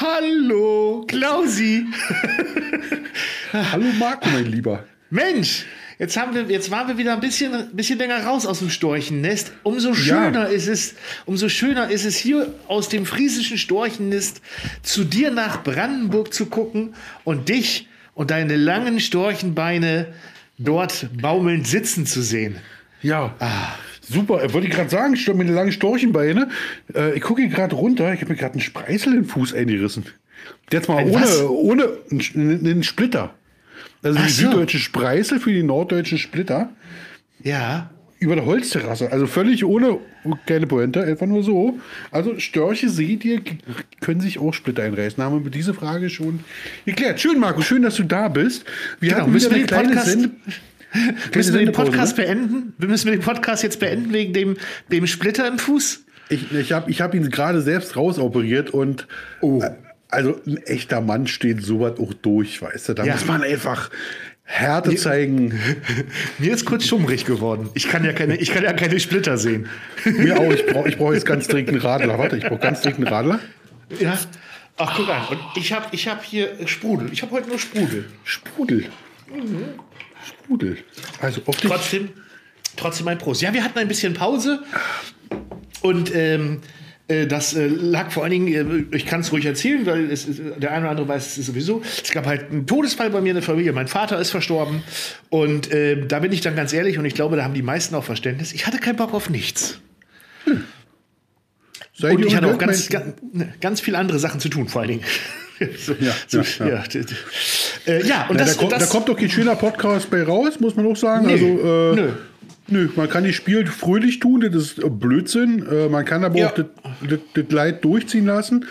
Hallo, Klausi. Hallo Marco, mein Lieber. Mensch, jetzt, haben wir, jetzt waren wir wieder ein bisschen, ein bisschen länger raus aus dem Storchennest. Umso schöner, ja. ist es, umso schöner ist es hier aus dem friesischen Storchennest zu dir nach Brandenburg zu gucken und dich und deine langen Storchenbeine dort baumelnd sitzen zu sehen. Ja. Ah. Super, wollte ich gerade sagen, ich mit den langen Storchenbeine. Äh, ich gucke gerade runter, ich habe mir gerade einen Spreißel in den Fuß eingerissen. Jetzt mal Ein ohne, was? ohne einen, einen Splitter. Also Ach die so. süddeutsche Spreißel für die norddeutschen Splitter. Ja. Über der Holzterrasse. Also völlig ohne keine Pointe, einfach nur so. Also Störche seht ihr, können sich auch Splitter einreißen. Haben wir diese Frage schon geklärt. Schön, Marco, schön, dass du da bist. Wir genau, hatten wieder eine kleine Sende müssen wir den Podcast ne? beenden? Müssen wir den Podcast jetzt beenden wegen dem, dem Splitter im Fuß? Ich, ich habe ich hab ihn gerade selbst rausoperiert und oh. Äh, also ein echter Mann steht sowas auch durch, weißt du. Da ja. muss man einfach Härte zeigen. Mir ist kurz schummrig geworden. Ich kann ja keine, ich kann ja keine Splitter sehen. Mir auch. Ich brauche ich brauch jetzt ganz dringend einen Radler. Warte, ich brauche ganz dringend einen Radler. Ja. Ach, guck an. Und ich habe ich hab hier Sprudel. Ich habe heute nur Sprudel. Sprudel. Mhm. Sprudel. Also auf trotzdem, trotzdem ein Prost. Ja, wir hatten ein bisschen Pause und ähm, äh, das äh, lag vor allen Dingen, äh, ich kann es ruhig erzählen, weil es, der eine oder andere weiß es sowieso. Es gab halt einen Todesfall bei mir in der Familie. Mein Vater ist verstorben. Und äh, da bin ich dann ganz ehrlich und ich glaube, da haben die meisten auch Verständnis. Ich hatte keinen Bock auf nichts. Hm. und ich hatte auch ganz, ganz, ganz viele andere Sachen zu tun, vor allen Dingen. So, ja, so, ja, ja. Äh, ja, und ja, das, da, kommt, das, da kommt doch kein schöner Podcast bei raus, muss man auch sagen. Nee, also, äh, nö. Nö, man kann die Spiel fröhlich tun, das ist Blödsinn. Äh, man kann aber auch das, das, das Leid durchziehen lassen.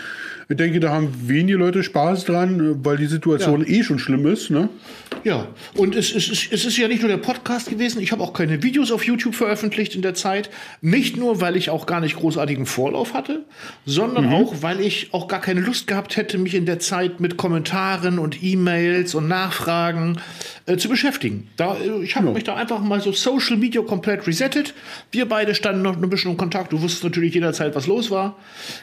Ich denke, da haben wenige Leute Spaß dran, weil die Situation ja. eh schon schlimm ist. Ne? Ja, und es, es, es ist ja nicht nur der Podcast gewesen. Ich habe auch keine Videos auf YouTube veröffentlicht in der Zeit. Nicht nur, weil ich auch gar nicht großartigen Vorlauf hatte, sondern mhm. auch, weil ich auch gar keine Lust gehabt hätte, mich in der Zeit mit Kommentaren und E-Mails und Nachfragen äh, zu beschäftigen. Da, äh, ich habe ja. mich da einfach mal so Social Media komplett resettet. Wir beide standen noch ein bisschen in Kontakt. Du wusstest natürlich jederzeit, was los war.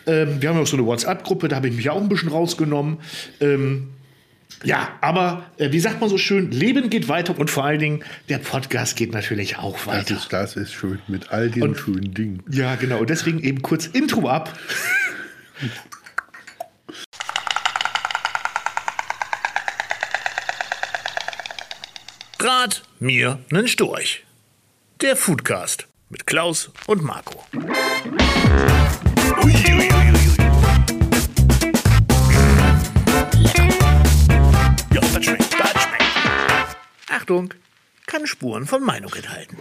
Ähm, wir haben auch so eine WhatsApp-Gruppe, da habe ich mich auch ein bisschen rausgenommen. Ähm, ja, aber äh, wie sagt man so schön, Leben geht weiter und vor allen Dingen der Podcast geht natürlich auch weiter. Das ist, das ist schön mit all diesen und, schönen Dingen. Ja, genau. Und deswegen eben kurz Intro ab. Rat mir nen Storch. Der Foodcast mit Klaus und Marco. Ui, ui, Achtung, kann Spuren von Meinung enthalten.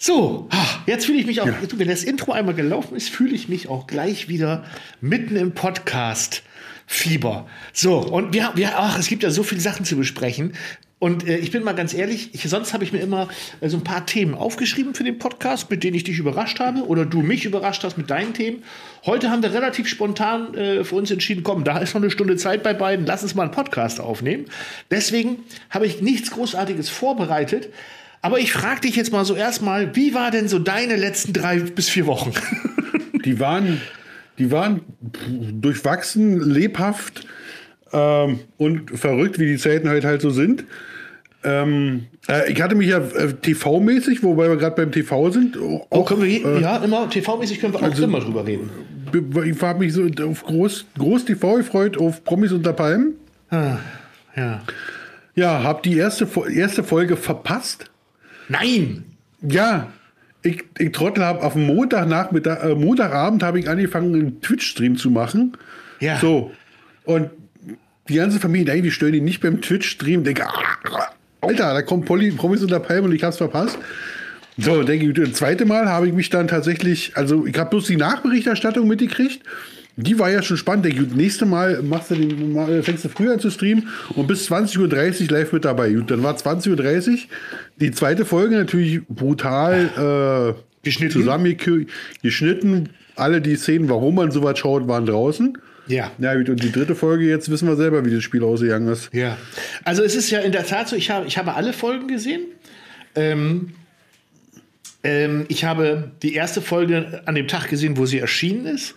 So, jetzt fühle ich mich auch, ja. wenn das Intro einmal gelaufen ist, fühle ich mich auch gleich wieder mitten im Podcast. Fieber. So, und wir, wir, ach, es gibt ja so viele Sachen zu besprechen. Und äh, ich bin mal ganz ehrlich, ich, sonst habe ich mir immer äh, so ein paar Themen aufgeschrieben für den Podcast, mit denen ich dich überrascht habe oder du mich überrascht hast mit deinen Themen. Heute haben wir relativ spontan äh, für uns entschieden, komm, da ist noch eine Stunde Zeit bei beiden, lass uns mal einen Podcast aufnehmen. Deswegen habe ich nichts Großartiges vorbereitet. Aber ich frage dich jetzt mal so erstmal, wie war denn so deine letzten drei bis vier Wochen? Die waren, die waren durchwachsen, lebhaft ähm, und verrückt, wie die Zeiten heute halt so sind. Ähm, äh, ich hatte mich ja äh, TV-mäßig, wobei wir gerade beim TV sind. Auch, oh, können wir, äh, ja, immer TV-mäßig können wir auch also, immer drüber reden. Ich habe mich so auf Groß, Groß TV gefreut, auf Promis unter Palmen. Ah, ja. Ja, habe die erste, erste Folge verpasst. Nein! Ja, ich, ich Trottel habe auf Montagnachmittag, äh, Montagabend habe ich angefangen, einen Twitch-Stream zu machen. Ja. So. Und die ganze Familie, nein, wir stören ihn nicht beim Twitch-Stream. Denke, ah, Alter, da kommt Polly, Promis unter Palm und ich hab's verpasst. So, denke ich, das zweite Mal habe ich mich dann tatsächlich, also ich habe bloß die Nachberichterstattung mitgekriegt. Die war ja schon spannend. Denke ich, nächste Mal machst du den, fängst du früher an zu streamen und bis 20.30 Uhr live mit dabei. Gut, dann war 20.30 Uhr. Die zweite Folge natürlich brutal äh, geschnitten. zusammengeschnitten. Alle die Szenen, warum man sowas schaut, waren draußen. Ja. Ja, und die dritte Folge, jetzt wissen wir selber, wie das Spiel ausgegangen ist. Ja. Also es ist ja in der Tat so, ich habe, ich habe alle Folgen gesehen. Ähm, ähm, ich habe die erste Folge an dem Tag gesehen, wo sie erschienen ist.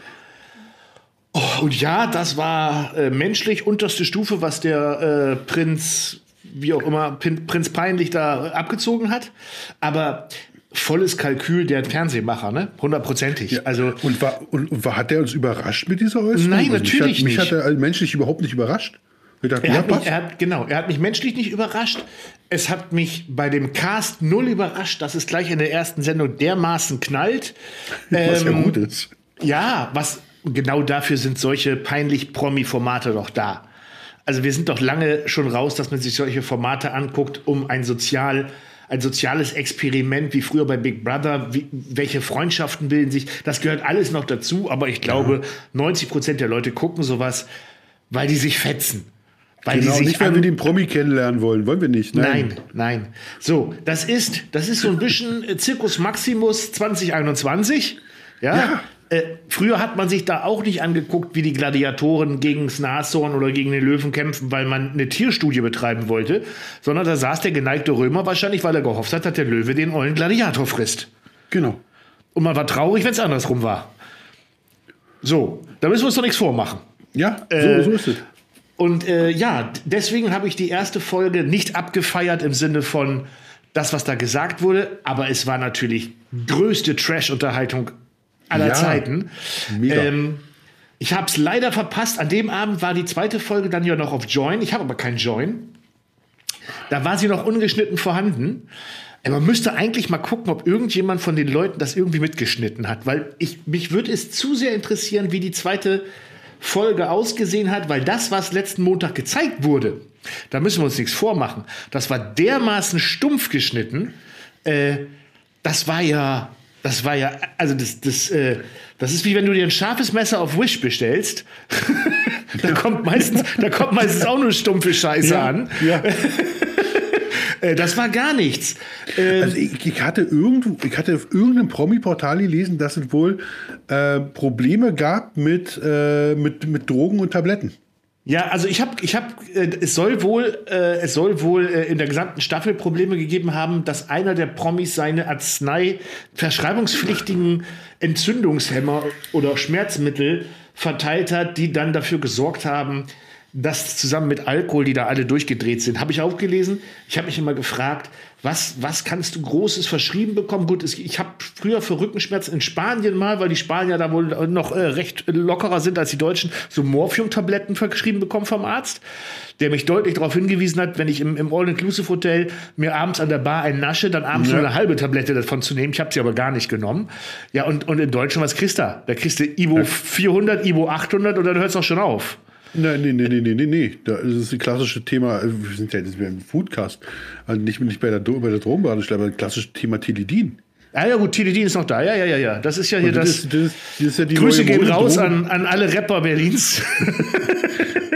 Oh, und ja, das war äh, menschlich unterste Stufe, was der äh, Prinz, wie auch immer, Pin Prinz Peinlich da abgezogen hat. Aber volles Kalkül der Fernsehmacher, ne? Hundertprozentig. Ja. Also und war und, und war, hat er uns überrascht mit dieser Äußerung? Nein, also natürlich mich hat, nicht. Mich hat er menschlich überhaupt nicht überrascht. Dachte, er, hat mich, er hat, genau, er hat mich menschlich nicht überrascht. Es hat mich bei dem Cast null überrascht, dass es gleich in der ersten Sendung dermaßen knallt. Was ähm, ja gut ist. Ja, was genau dafür sind solche peinlich Promi-Formate doch da. Also wir sind doch lange schon raus, dass man sich solche Formate anguckt, um ein sozial ein soziales Experiment wie früher bei Big Brother. Wie, welche Freundschaften bilden sich? Das gehört alles noch dazu. Aber ich glaube, ja. 90 Prozent der Leute gucken sowas, weil die sich fetzen. Weil genau, die sich nicht, weil wir den Promi kennenlernen wollen. Wollen wir nicht. Nein. nein, nein. So, das ist, das ist so ein bisschen Zirkus Maximus 2021. Ja. ja. Äh, früher hat man sich da auch nicht angeguckt, wie die Gladiatoren gegen das Nashorn oder gegen den Löwen kämpfen, weil man eine Tierstudie betreiben wollte, sondern da saß der geneigte Römer wahrscheinlich, weil er gehofft hat, dass der Löwe den ollen Gladiator frisst. Genau. Und man war traurig, wenn es andersrum war. So, da müssen wir uns doch nichts vormachen. Ja, so, äh, so ist es. Und äh, ja, deswegen habe ich die erste Folge nicht abgefeiert im Sinne von das, was da gesagt wurde, aber es war natürlich größte Trash-Unterhaltung aller ja, Zeiten. Ähm, ich habe es leider verpasst. An dem Abend war die zweite Folge dann ja noch auf Join. Ich habe aber kein Join. Da war sie noch ungeschnitten vorhanden. Man müsste eigentlich mal gucken, ob irgendjemand von den Leuten das irgendwie mitgeschnitten hat, weil ich, mich würde es zu sehr interessieren, wie die zweite Folge ausgesehen hat, weil das, was letzten Montag gezeigt wurde, da müssen wir uns nichts vormachen. Das war dermaßen stumpf geschnitten. Äh, das war ja, das war ja, also das, das, äh, das ist wie wenn du dir ein scharfes Messer auf Wish bestellst. da kommt meistens, da kommt meistens auch nur stumpfe Scheiße ja, an. Ja. Äh, das war gar nichts. Ähm, also ich, ich, hatte irgendwo, ich hatte auf irgendeinem Promi-Portal gelesen, dass es wohl äh, Probleme gab mit, äh, mit, mit Drogen und Tabletten. Ja, also ich habe, ich habe, äh, es soll wohl, äh, es soll wohl äh, in der gesamten Staffel Probleme gegeben haben, dass einer der Promis seine Arznei verschreibungspflichtigen Entzündungshemmer oder Schmerzmittel verteilt hat, die dann dafür gesorgt haben, das zusammen mit Alkohol, die da alle durchgedreht sind, habe ich auch gelesen. Ich habe mich immer gefragt, was, was kannst du Großes verschrieben bekommen? Gut, ich habe früher für Rückenschmerzen in Spanien mal, weil die Spanier da wohl noch äh, recht lockerer sind als die Deutschen, so Morphium-Tabletten verschrieben bekommen vom Arzt, der mich deutlich darauf hingewiesen hat, wenn ich im, im All-Inclusive-Hotel mir abends an der Bar ein nasche, dann abends ja. nur eine halbe Tablette davon zu nehmen. Ich habe sie aber gar nicht genommen. Ja, und, und in Deutschland, was kriegst du? Da kriegst du Ivo ja. 400, Ivo 800 und dann hört es auch schon auf. Nein, nein, nein, nein, nein, nein. Das ist das klassische Thema. Wir sind ja jetzt im Foodcast. Also nicht, nicht bei der, bei der Drogenbehandlung, aber das klassische Thema Tilidin. Ja, ja, gut, Tilidin ist noch da. Ja, ja, ja, ja. Das ist ja hier das. das, das, das ist ja die Grüße gehen raus an, an alle Rapper Berlins.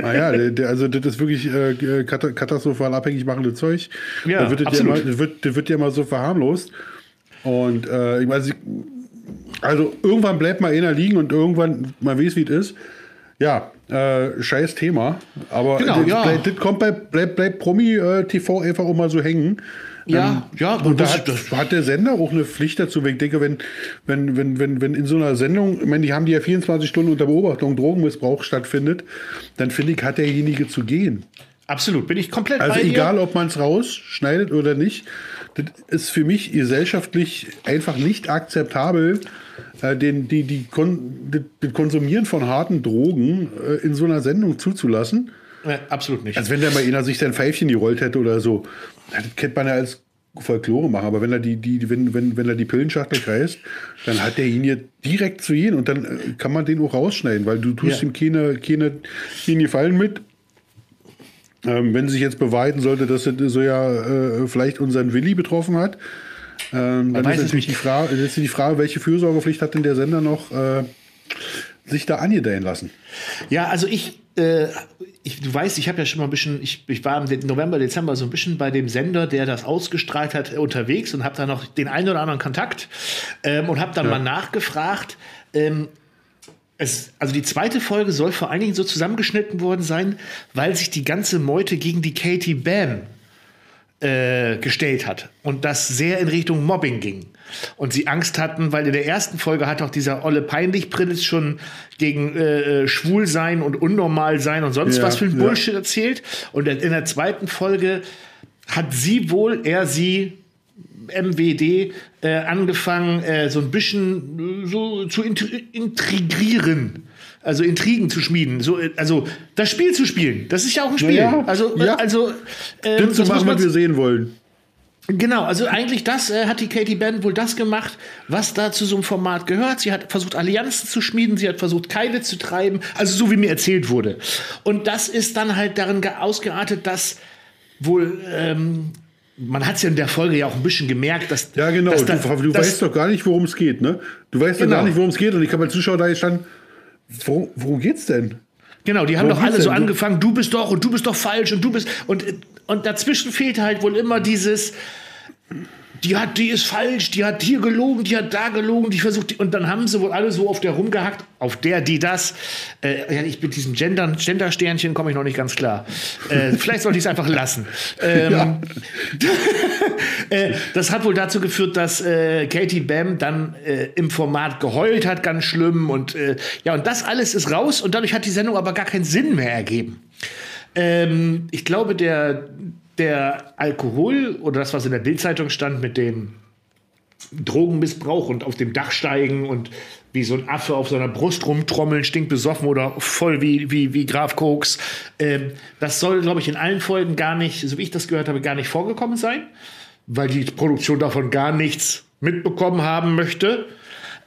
naja, ah also das ist wirklich äh, katastrophal abhängig machende Zeug. Ja, da wird absolut. Ja immer, das wird, das wird ja mal so verharmlost. Und äh, ich weiß, also irgendwann bleibt mal einer liegen und irgendwann, man weiß, wie es ist. Ja, äh, scheiß Thema. Aber genau, das, ja. bleibt, das kommt bei bleibt, bleibt Promi äh, TV einfach auch mal so hängen. Ja, ähm, ja. Und da hat, hat, der Sender auch eine Pflicht dazu. Weil ich denke, wenn, wenn, wenn, wenn, wenn in so einer Sendung, ich meine, die haben die ja 24 Stunden unter Beobachtung, Drogenmissbrauch stattfindet, dann finde ich, hat derjenige zu gehen. Absolut, bin ich komplett Also egal, ob man es rausschneidet oder nicht, das ist für mich gesellschaftlich einfach nicht akzeptabel, äh, den, die, die Kon das Konsumieren von harten Drogen äh, in so einer Sendung zuzulassen. Ja, absolut nicht. Als wenn da mal einer sich sein Pfeifchen gerollt hätte oder so. Das kennt man ja als Folklore machen, aber wenn er die, die, wenn, wenn, wenn er die Pillenschachtel kreist, dann hat der ihn hier direkt zu ihnen und dann äh, kann man den auch rausschneiden, weil du tust ja. ihm keine, keine, keine Gefallen mit. Ähm, wenn sich jetzt beweisen sollte, dass er so ja äh, vielleicht unseren Willi betroffen hat, ähm, dann ist natürlich die Frage, ist die Frage, welche Fürsorgepflicht hat denn der Sender noch äh, sich da angedeihen lassen? Ja, also ich, äh, ich du weißt, ich habe ja schon mal ein bisschen, ich, ich war im November, Dezember so ein bisschen bei dem Sender, der das ausgestrahlt hat, unterwegs und habe da noch den einen oder anderen Kontakt ähm, und habe dann ja. mal nachgefragt. Ähm, es, also die zweite Folge soll vor allen Dingen so zusammengeschnitten worden sein, weil sich die ganze Meute gegen die Katie Bam äh, gestellt hat und das sehr in Richtung Mobbing ging. und sie Angst hatten, weil in der ersten Folge hat auch dieser Olle Peinlich-Prinz schon gegen äh, äh Schwulsein und Unnormalsein und sonst ja, was für ein Bullshit ja. erzählt. Und in der zweiten Folge hat sie wohl, er sie, MWD, äh, angefangen, äh, so ein bisschen äh, so zu intrigieren also Intrigen zu schmieden, so, also das Spiel zu spielen. Das ist ja auch ein Spiel. Ja, also, ja. also ähm, das zu machen, was wir sehen wollen. Genau, also eigentlich das äh, hat die Katie Band wohl das gemacht, was da zu so einem Format gehört. Sie hat versucht, Allianzen zu schmieden, sie hat versucht, Keile zu treiben, also so wie mir erzählt wurde. Und das ist dann halt darin ausgeartet, dass wohl ähm, man hat es ja in der Folge ja auch ein bisschen gemerkt, dass. Ja, genau. Dass da, du, du dass, weißt doch gar nicht, worum es geht, ne? Du weißt genau. doch gar nicht, worum es geht. Und ich habe als Zuschauer da gestanden, worum, worum geht's denn? Genau, die haben worum doch alle so angefangen, du bist doch und du bist doch falsch und du bist. Und, und dazwischen fehlt halt wohl immer dieses die hat, die ist falsch, die hat hier gelogen, die hat da gelogen, die versucht, und dann haben sie wohl alle so auf der rumgehackt, auf der, die das. Äh, ja, ich mit diesem Gender, Gender-Sternchen komme ich noch nicht ganz klar. Äh, vielleicht sollte ich es einfach lassen. Ähm, ja. äh, das hat wohl dazu geführt, dass äh, Katie Bam dann äh, im Format geheult hat, ganz schlimm. Und äh, ja, und das alles ist raus und dadurch hat die Sendung aber gar keinen Sinn mehr ergeben. Ähm, ich glaube, der der Alkohol oder das, was in der Bildzeitung stand mit dem Drogenmissbrauch und auf dem Dach steigen und wie so ein Affe auf seiner Brust rumtrommeln, stinkbesoffen oder voll wie, wie, wie Graf Koks. Ähm, das soll, glaube ich, in allen Folgen gar nicht, so wie ich das gehört habe, gar nicht vorgekommen sein, weil die Produktion davon gar nichts mitbekommen haben möchte.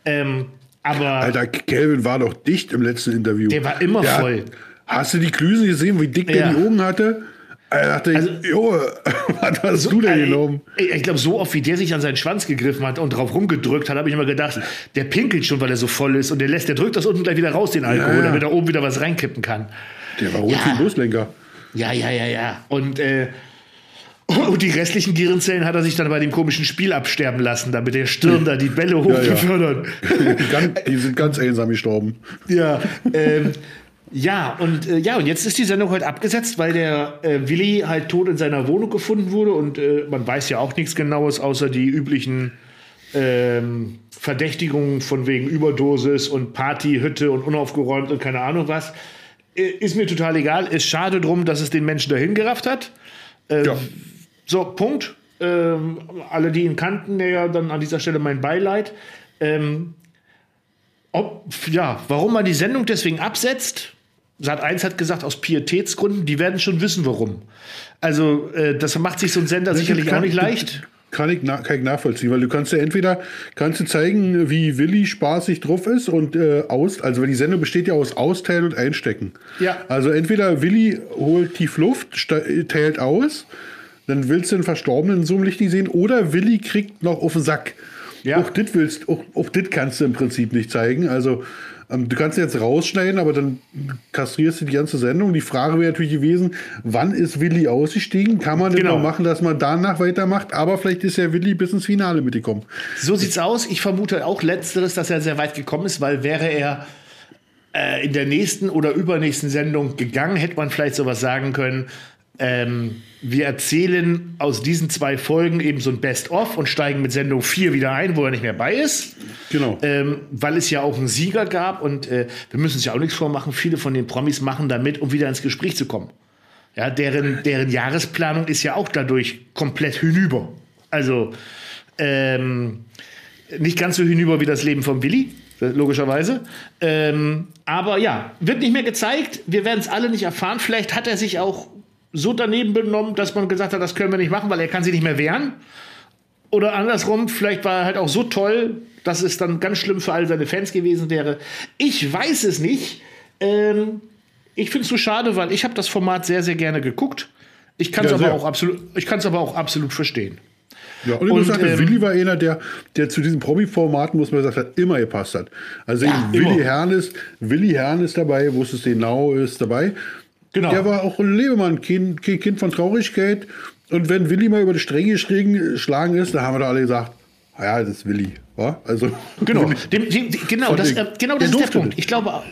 Ähm, aber. Alter, Kelvin war doch dicht im letzten Interview. Der war immer der voll. hast du die Klüsen gesehen, wie dick ja. der die Augen hatte? Er dachte also, jo, was hast so, du denn genommen? Ich, ich glaube, so oft wie der sich an seinen Schwanz gegriffen hat und drauf rumgedrückt hat, habe ich immer gedacht, der pinkelt schon, weil er so voll ist und der lässt, der drückt das unten gleich wieder raus, den Alkohol, ja, ja. damit er oben wieder was reinkippen kann. Der war rund ja. wie Buslenker. Ja, ja, ja, ja. Und, äh, und die restlichen Gehirnzellen hat er sich dann bei dem komischen Spiel absterben lassen, damit der Stirn da die Bälle hochbefördert. Ja, ja. die sind ganz einsam gestorben. Ja, ähm, ja, und äh, ja, und jetzt ist die Sendung heute abgesetzt, weil der äh, Willi halt tot in seiner Wohnung gefunden wurde und äh, man weiß ja auch nichts Genaues, außer die üblichen ähm, Verdächtigungen von wegen Überdosis und Partyhütte und unaufgeräumt und keine Ahnung was. Äh, ist mir total egal. Ist schade drum, dass es den Menschen dahin gerafft hat. Ähm, ja. So, Punkt. Ähm, alle, die ihn kannten, ja, dann an dieser Stelle mein Beileid. Ähm, ob, ja, warum man die Sendung deswegen absetzt, Sat 1 hat gesagt, aus Pietätsgründen, die werden schon wissen, warum. Also, äh, das macht sich so ein Sender das sicherlich auch nicht leicht. Kann ich, kann ich nachvollziehen, weil du kannst ja entweder kannst du zeigen, wie Willi spaßig drauf ist und äh, aus, also weil die Sendung besteht ja aus Austeilen und Einstecken. Ja. Also entweder Willi holt tief Luft, teilt aus, dann willst du den Verstorbenen in so einem Licht nicht sehen, oder Willi kriegt noch auf den Sack. Ja. Auch das willst, auch, auch das kannst du im Prinzip nicht zeigen. Also du kannst jetzt rausschneiden, aber dann kastrierst du die ganze Sendung. Die Frage wäre natürlich gewesen, wann ist Willi ausgestiegen? Kann man genau. denn noch machen, dass man danach weitermacht? Aber vielleicht ist ja Willi bis ins Finale mitgekommen. So sieht's aus. Ich vermute auch letzteres, dass er sehr weit gekommen ist, weil wäre er äh, in der nächsten oder übernächsten Sendung gegangen, hätte man vielleicht sowas sagen können. Ähm, wir erzählen aus diesen zwei Folgen eben so ein Best-of und steigen mit Sendung 4 wieder ein, wo er nicht mehr bei ist. Genau. Ähm, weil es ja auch einen Sieger gab und äh, wir müssen uns ja auch nichts vormachen. Viele von den Promis machen damit, um wieder ins Gespräch zu kommen. Ja, deren, deren Jahresplanung ist ja auch dadurch komplett hinüber. Also ähm, nicht ganz so hinüber wie das Leben von Willi, logischerweise. Ähm, aber ja, wird nicht mehr gezeigt. Wir werden es alle nicht erfahren. Vielleicht hat er sich auch so daneben benommen, dass man gesagt hat, das können wir nicht machen, weil er kann sich nicht mehr wehren. Oder andersrum, vielleicht war er halt auch so toll, dass es dann ganz schlimm für all seine Fans gewesen wäre. Ich weiß es nicht. Ähm, ich finde es so schade, weil ich habe das Format sehr, sehr gerne geguckt. Ich kann es ja, aber, auch absolut, aber auch absolut verstehen. Ja, und, und gesagt, ähm, Willi war einer, der, der zu diesem Promi-Formaten, muss man sagen, hat, immer gepasst hat. Also ja, Willi Herrn ist, Willi Herrn ist dabei, wo es genau ist dabei. Genau. Der war auch ein Lebemann, kind, kind von Traurigkeit. Und wenn Willi mal über die Stränge geschlagen ist, dann haben wir da alle gesagt, ah ja, das ist Willi. Also, genau, dem, dem, genau, das, äh, genau das ist der Punkt. Ich glaube,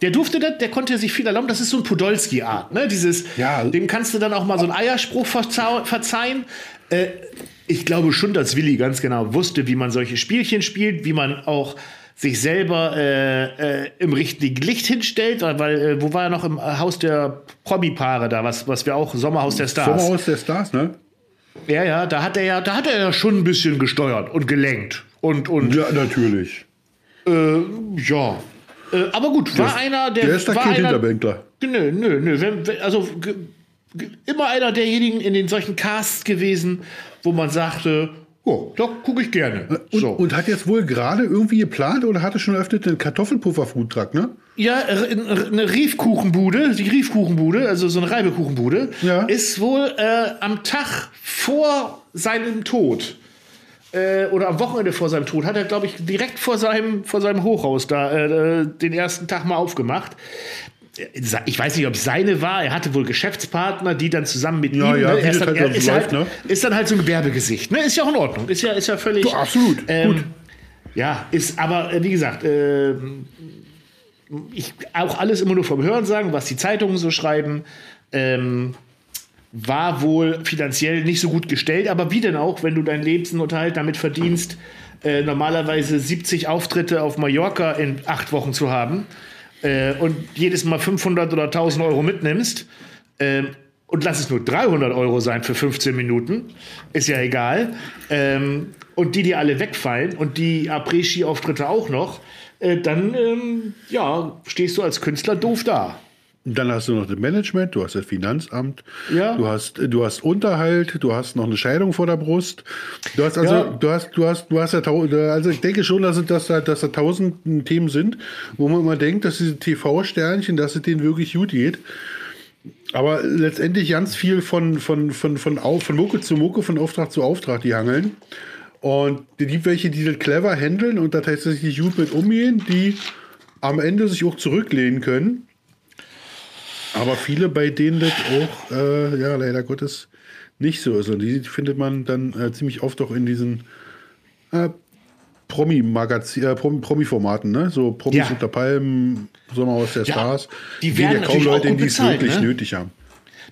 der durfte das, der konnte sich viel erlauben. Das ist so ein Podolski-Art. Ne? Dieses, ja. Dem kannst du dann auch mal so einen Eierspruch verzeihen. Äh, ich glaube schon, dass Willi ganz genau wusste, wie man solche Spielchen spielt, wie man auch sich selber äh, äh, im richtigen Licht hinstellt, weil, äh, wo war er noch im Haus der Promi-Paare da, was, was wir auch Sommerhaus der Stars. Sommerhaus der Stars, ne? Ja, ja, da hat er ja, da hat er ja schon ein bisschen gesteuert und gelenkt und und. Ja, natürlich. Äh, ja, äh, aber gut, war der, einer, der. Der ist der war Kind Hinterbänkler. Nö, nö, nö. Wenn, wenn, also immer einer derjenigen in den solchen Casts gewesen, wo man sagte, Oh, da gucke ich gerne. Und, so. und, hat jetzt wohl gerade irgendwie geplant oder hatte schon eröffnet den Kartoffelpuffer-Foodtruck, ne? Ja, eine Riefkuchenbude, die Riefkuchenbude, also so eine Reibekuchenbude, ja. ist wohl äh, am Tag vor seinem Tod äh, oder am Wochenende vor seinem Tod hat er, glaube ich, direkt vor seinem, vor seinem Hochhaus da äh, den ersten Tag mal aufgemacht ich weiß nicht, ob es seine war, er hatte wohl Geschäftspartner, die dann zusammen mit ja, ihm, ja, ne, ist, dann, er ist, halt, ne? ist, dann, halt, so ein Gewerbegesicht, ne? Ist ja auch in Ordnung, ist ja, ist ja völlig. Du, absolut. Ähm, Gut. Ja, ist aber, äh, wie gesagt, äh, ich auch alles immer nur vom Hören sagen, was die Zeitungen so schreiben, ähm, war wohl finanziell nicht so gut gestellt, aber wie denn auch, wenn du deinen Lebensunterhalt damit verdienst, äh, normalerweise 70 Auftritte auf Mallorca in acht Wochen zu haben äh, und jedes Mal 500 oder 1000 Euro mitnimmst äh, und lass es nur 300 Euro sein für 15 Minuten, ist ja egal, ähm, und die dir alle wegfallen und die Après-Ski-Auftritte auch noch, äh, dann ähm, ja, stehst du als Künstler doof da. Dann hast du noch das Management, du hast das Finanzamt, ja. du hast du hast Unterhalt, du hast noch eine Scheidung vor der Brust. Du hast also ja. du hast du hast du hast ja also ich denke schon, dass dass da dass da tausend Themen sind, wo man immer denkt, dass diese TV Sternchen, dass es denen wirklich gut geht. Aber letztendlich ganz viel von von von von von, von Mucke zu Mucke, von Auftrag zu Auftrag, die hangeln. Und die gibt welche, die das clever handeln und da tatsächlich gut mit umgehen, die am Ende sich auch zurücklehnen können aber viele, bei denen das auch, äh, ja, leider Gottes nicht so ist. Und die findet man dann äh, ziemlich oft auch in diesen äh, Promi-Magazin, äh, Promi-Formaten, ne? So Promis ja. unter Palmen, Sommerhaus der ja, Stars. Die werden ja kaum Leute, die es wirklich ne? nötig haben.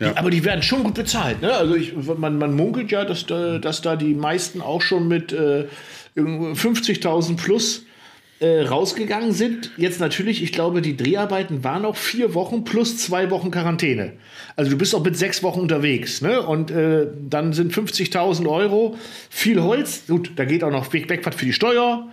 Ja. Die, aber die werden schon gut bezahlt. Ne? Also ich, man, man munkelt ja, dass da, dass da die meisten auch schon mit äh, 50.000 plus äh, rausgegangen sind. Jetzt natürlich, ich glaube, die Dreharbeiten waren auch vier Wochen plus zwei Wochen Quarantäne. Also du bist auch mit sechs Wochen unterwegs. Ne? Und äh, dann sind 50.000 Euro, viel Holz. Gut, da geht auch noch Wegfahrt für die Steuer.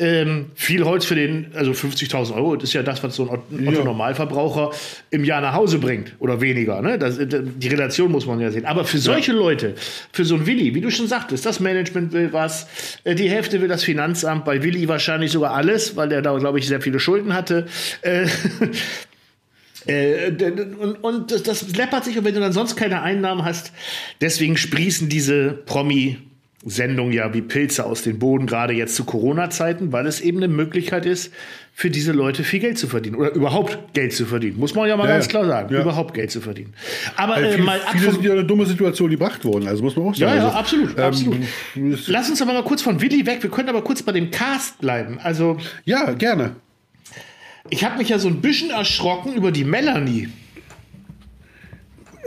Ähm, viel Holz für den, also 50.000 Euro, das ist ja das, was so ein Otto-Normalverbraucher im Jahr nach Hause bringt oder weniger. Ne? Das, die Relation muss man ja sehen. Aber für solche ja. Leute, für so ein Willi, wie du schon sagtest, das Management will was, äh, die Hälfte will das Finanzamt, bei Willi wahrscheinlich sogar alles, weil der da, glaube ich, sehr viele Schulden hatte. Äh, äh, und, und das, das läppert sich, und wenn du dann sonst keine Einnahmen hast, deswegen sprießen diese Promi- Sendung ja wie Pilze aus dem Boden, gerade jetzt zu Corona-Zeiten, weil es eben eine Möglichkeit ist, für diese Leute viel Geld zu verdienen oder überhaupt Geld zu verdienen. Muss man ja mal ja, ganz klar sagen, ja. überhaupt Geld zu verdienen. Aber also viele, äh, mal viele sind ja eine dumme Situation gebracht worden, also muss man auch sagen. Ja, ja, also, absolut, ähm, absolut. Lass uns aber mal kurz von Willi weg, wir können aber kurz bei dem Cast bleiben. Also Ja, gerne. Ich habe mich ja so ein bisschen erschrocken über die Melanie.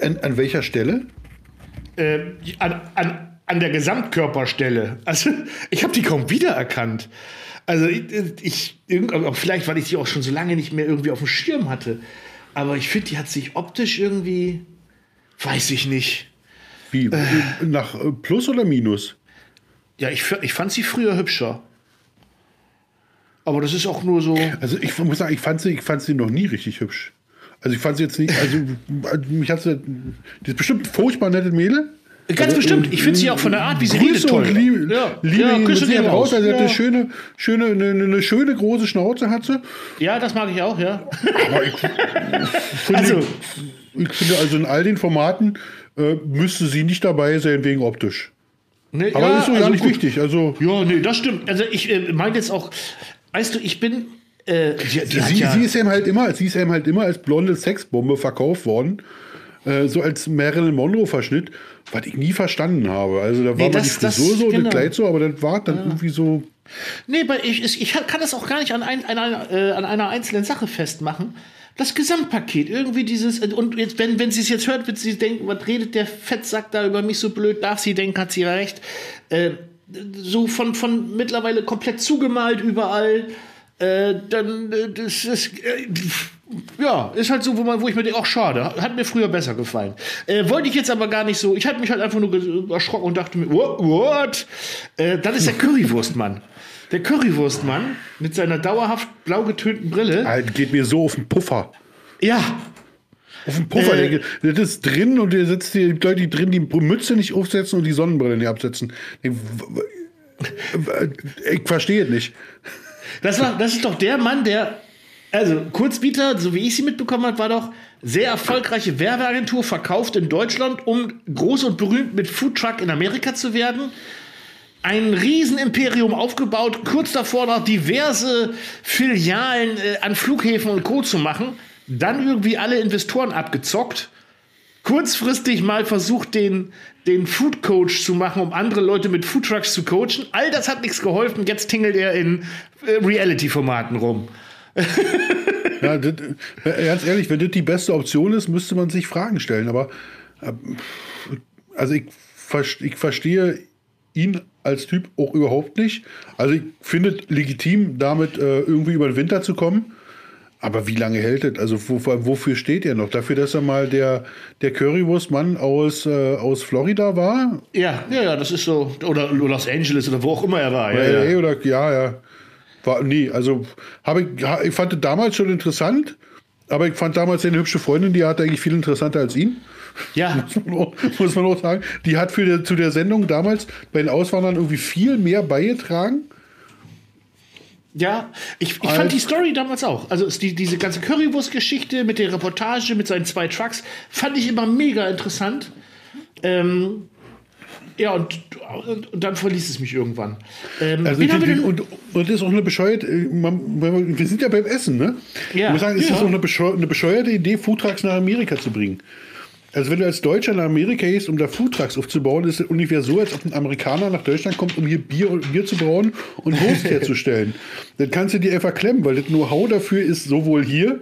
An, an welcher Stelle? Äh, an, an an der Gesamtkörperstelle. Also ich habe die kaum wiedererkannt. Also ich, ich vielleicht, weil ich die auch schon so lange nicht mehr irgendwie auf dem Schirm hatte. Aber ich finde, die hat sich optisch irgendwie, weiß ich nicht. Wie? Äh, nach Plus oder Minus? Ja, ich, ich fand sie früher hübscher. Aber das ist auch nur so. Also ich muss sagen, ich fand sie, ich fand sie noch nie richtig hübsch. Also ich fand sie jetzt nicht, also mich hat sie, die ist bestimmt furchtbar nette Mädel. Ganz also, bestimmt. Ich finde sie auch von der Art, wie sie Grüße redet, toll. Liebe, ja. Liebe ja, Grüße mit raus. Also ja. eine schöne, schöne, eine, eine, schöne große Schnauze hat sie. Ja, das mag ich auch, ja. Aber ich, finde, also, ich finde, also in all den Formaten äh, müsste sie nicht dabei sein wegen optisch. Nee, Aber ja, ist so also gar nicht gut. wichtig. Also, ja, nee, das stimmt. Also ich äh, meine jetzt auch, weißt du, ich bin. Äh, die, die sie, ja sie, ist eben halt immer, sie ist eben halt immer als blonde Sexbombe verkauft worden. Äh, so als Marilyn Monroe-Verschnitt, was ich nie verstanden habe. Also da war nee, das, die Frisur so, genau. das Kleid so, aber das war dann ja. irgendwie so. Nee, weil ich, ich kann das auch gar nicht an, ein, an, einer, äh, an einer einzelnen Sache festmachen. das Gesamtpaket, irgendwie dieses, und jetzt, wenn, wenn sie es jetzt hört, wird sie denken, was redet der Fettsack da über mich so blöd, darf sie denken, hat sie recht. Äh, so von, von mittlerweile komplett zugemalt überall. Äh, dann, äh, das ist, äh, ja, ist halt so, wo, man, wo ich mir denke, ach schade, hat mir früher besser gefallen. Äh, wollte ich jetzt aber gar nicht so, ich hatte mich halt einfach nur erschrocken und dachte mir, what? what? Äh, das ist der Currywurstmann. Der Currywurstmann mit seiner dauerhaft blau getönten Brille. Alter, geht mir so auf den Puffer. Ja. Auf den Puffer. Äh, das ist drin und der sitzt die Leute, die drin die Mütze nicht aufsetzen und die Sonnenbrille nicht absetzen. Ich, ich verstehe es nicht. Das, war, das ist doch der Mann, der, also Kurzbieter, so wie ich sie mitbekommen habe, war doch sehr erfolgreiche Werbeagentur, verkauft in Deutschland, um groß und berühmt mit Foodtruck in Amerika zu werden ein Riesenimperium aufgebaut, kurz davor noch diverse Filialen äh, an Flughäfen und Co. zu machen, dann irgendwie alle Investoren abgezockt, kurzfristig mal versucht, den, den Food Coach zu machen, um andere Leute mit Foodtrucks zu coachen. All das hat nichts geholfen. Jetzt tingelt er in äh, Reality-Formaten rum. ja, das, äh, ganz ehrlich, wenn das die beste Option ist, müsste man sich Fragen stellen. Aber äh, also ich, ich verstehe ihn als Typ auch überhaupt nicht. Also ich finde es legitim, damit äh, irgendwie über den Winter zu kommen. Aber wie lange hält das? Also wo, wofür steht er noch? Dafür, dass er mal der, der Currywurstmann aus, äh, aus Florida war? Ja, ja, ja, das ist so. Oder Los Angeles oder wo auch immer er war. Ja, ja. Oder, ja, ja. War, nee, also hab ich, ich fand es damals schon interessant, aber ich fand damals seine hübsche Freundin, die hatte eigentlich viel interessanter als ihn. Ja. muss, man auch, muss man auch sagen. Die hat für die, zu der Sendung damals bei den Auswanderern irgendwie viel mehr beigetragen. Ja, ich, ich fand die Story damals auch. Also die, diese ganze Currywurst-Geschichte mit der Reportage, mit seinen zwei Trucks, fand ich immer mega interessant. Ähm, ja, und, und, und, dann verließ es mich irgendwann. Ähm, also die, die, und, und das ist auch eine bescheuerte, äh, wir sind ja beim Essen, ne? Ja. Ich muss sagen, ist ja. das auch eine bescheuerte, eine bescheuerte Idee, Foodtrucks nach Amerika zu bringen. Also wenn du als Deutscher nach Amerika gehst, um da Foodtrucks aufzubauen, ist es ungefähr so, als ob ein Amerikaner nach Deutschland kommt, um hier Bier, Bier zu brauen und Wurst herzustellen. Dann kannst du dir einfach klemmen, weil das Know-how dafür ist sowohl hier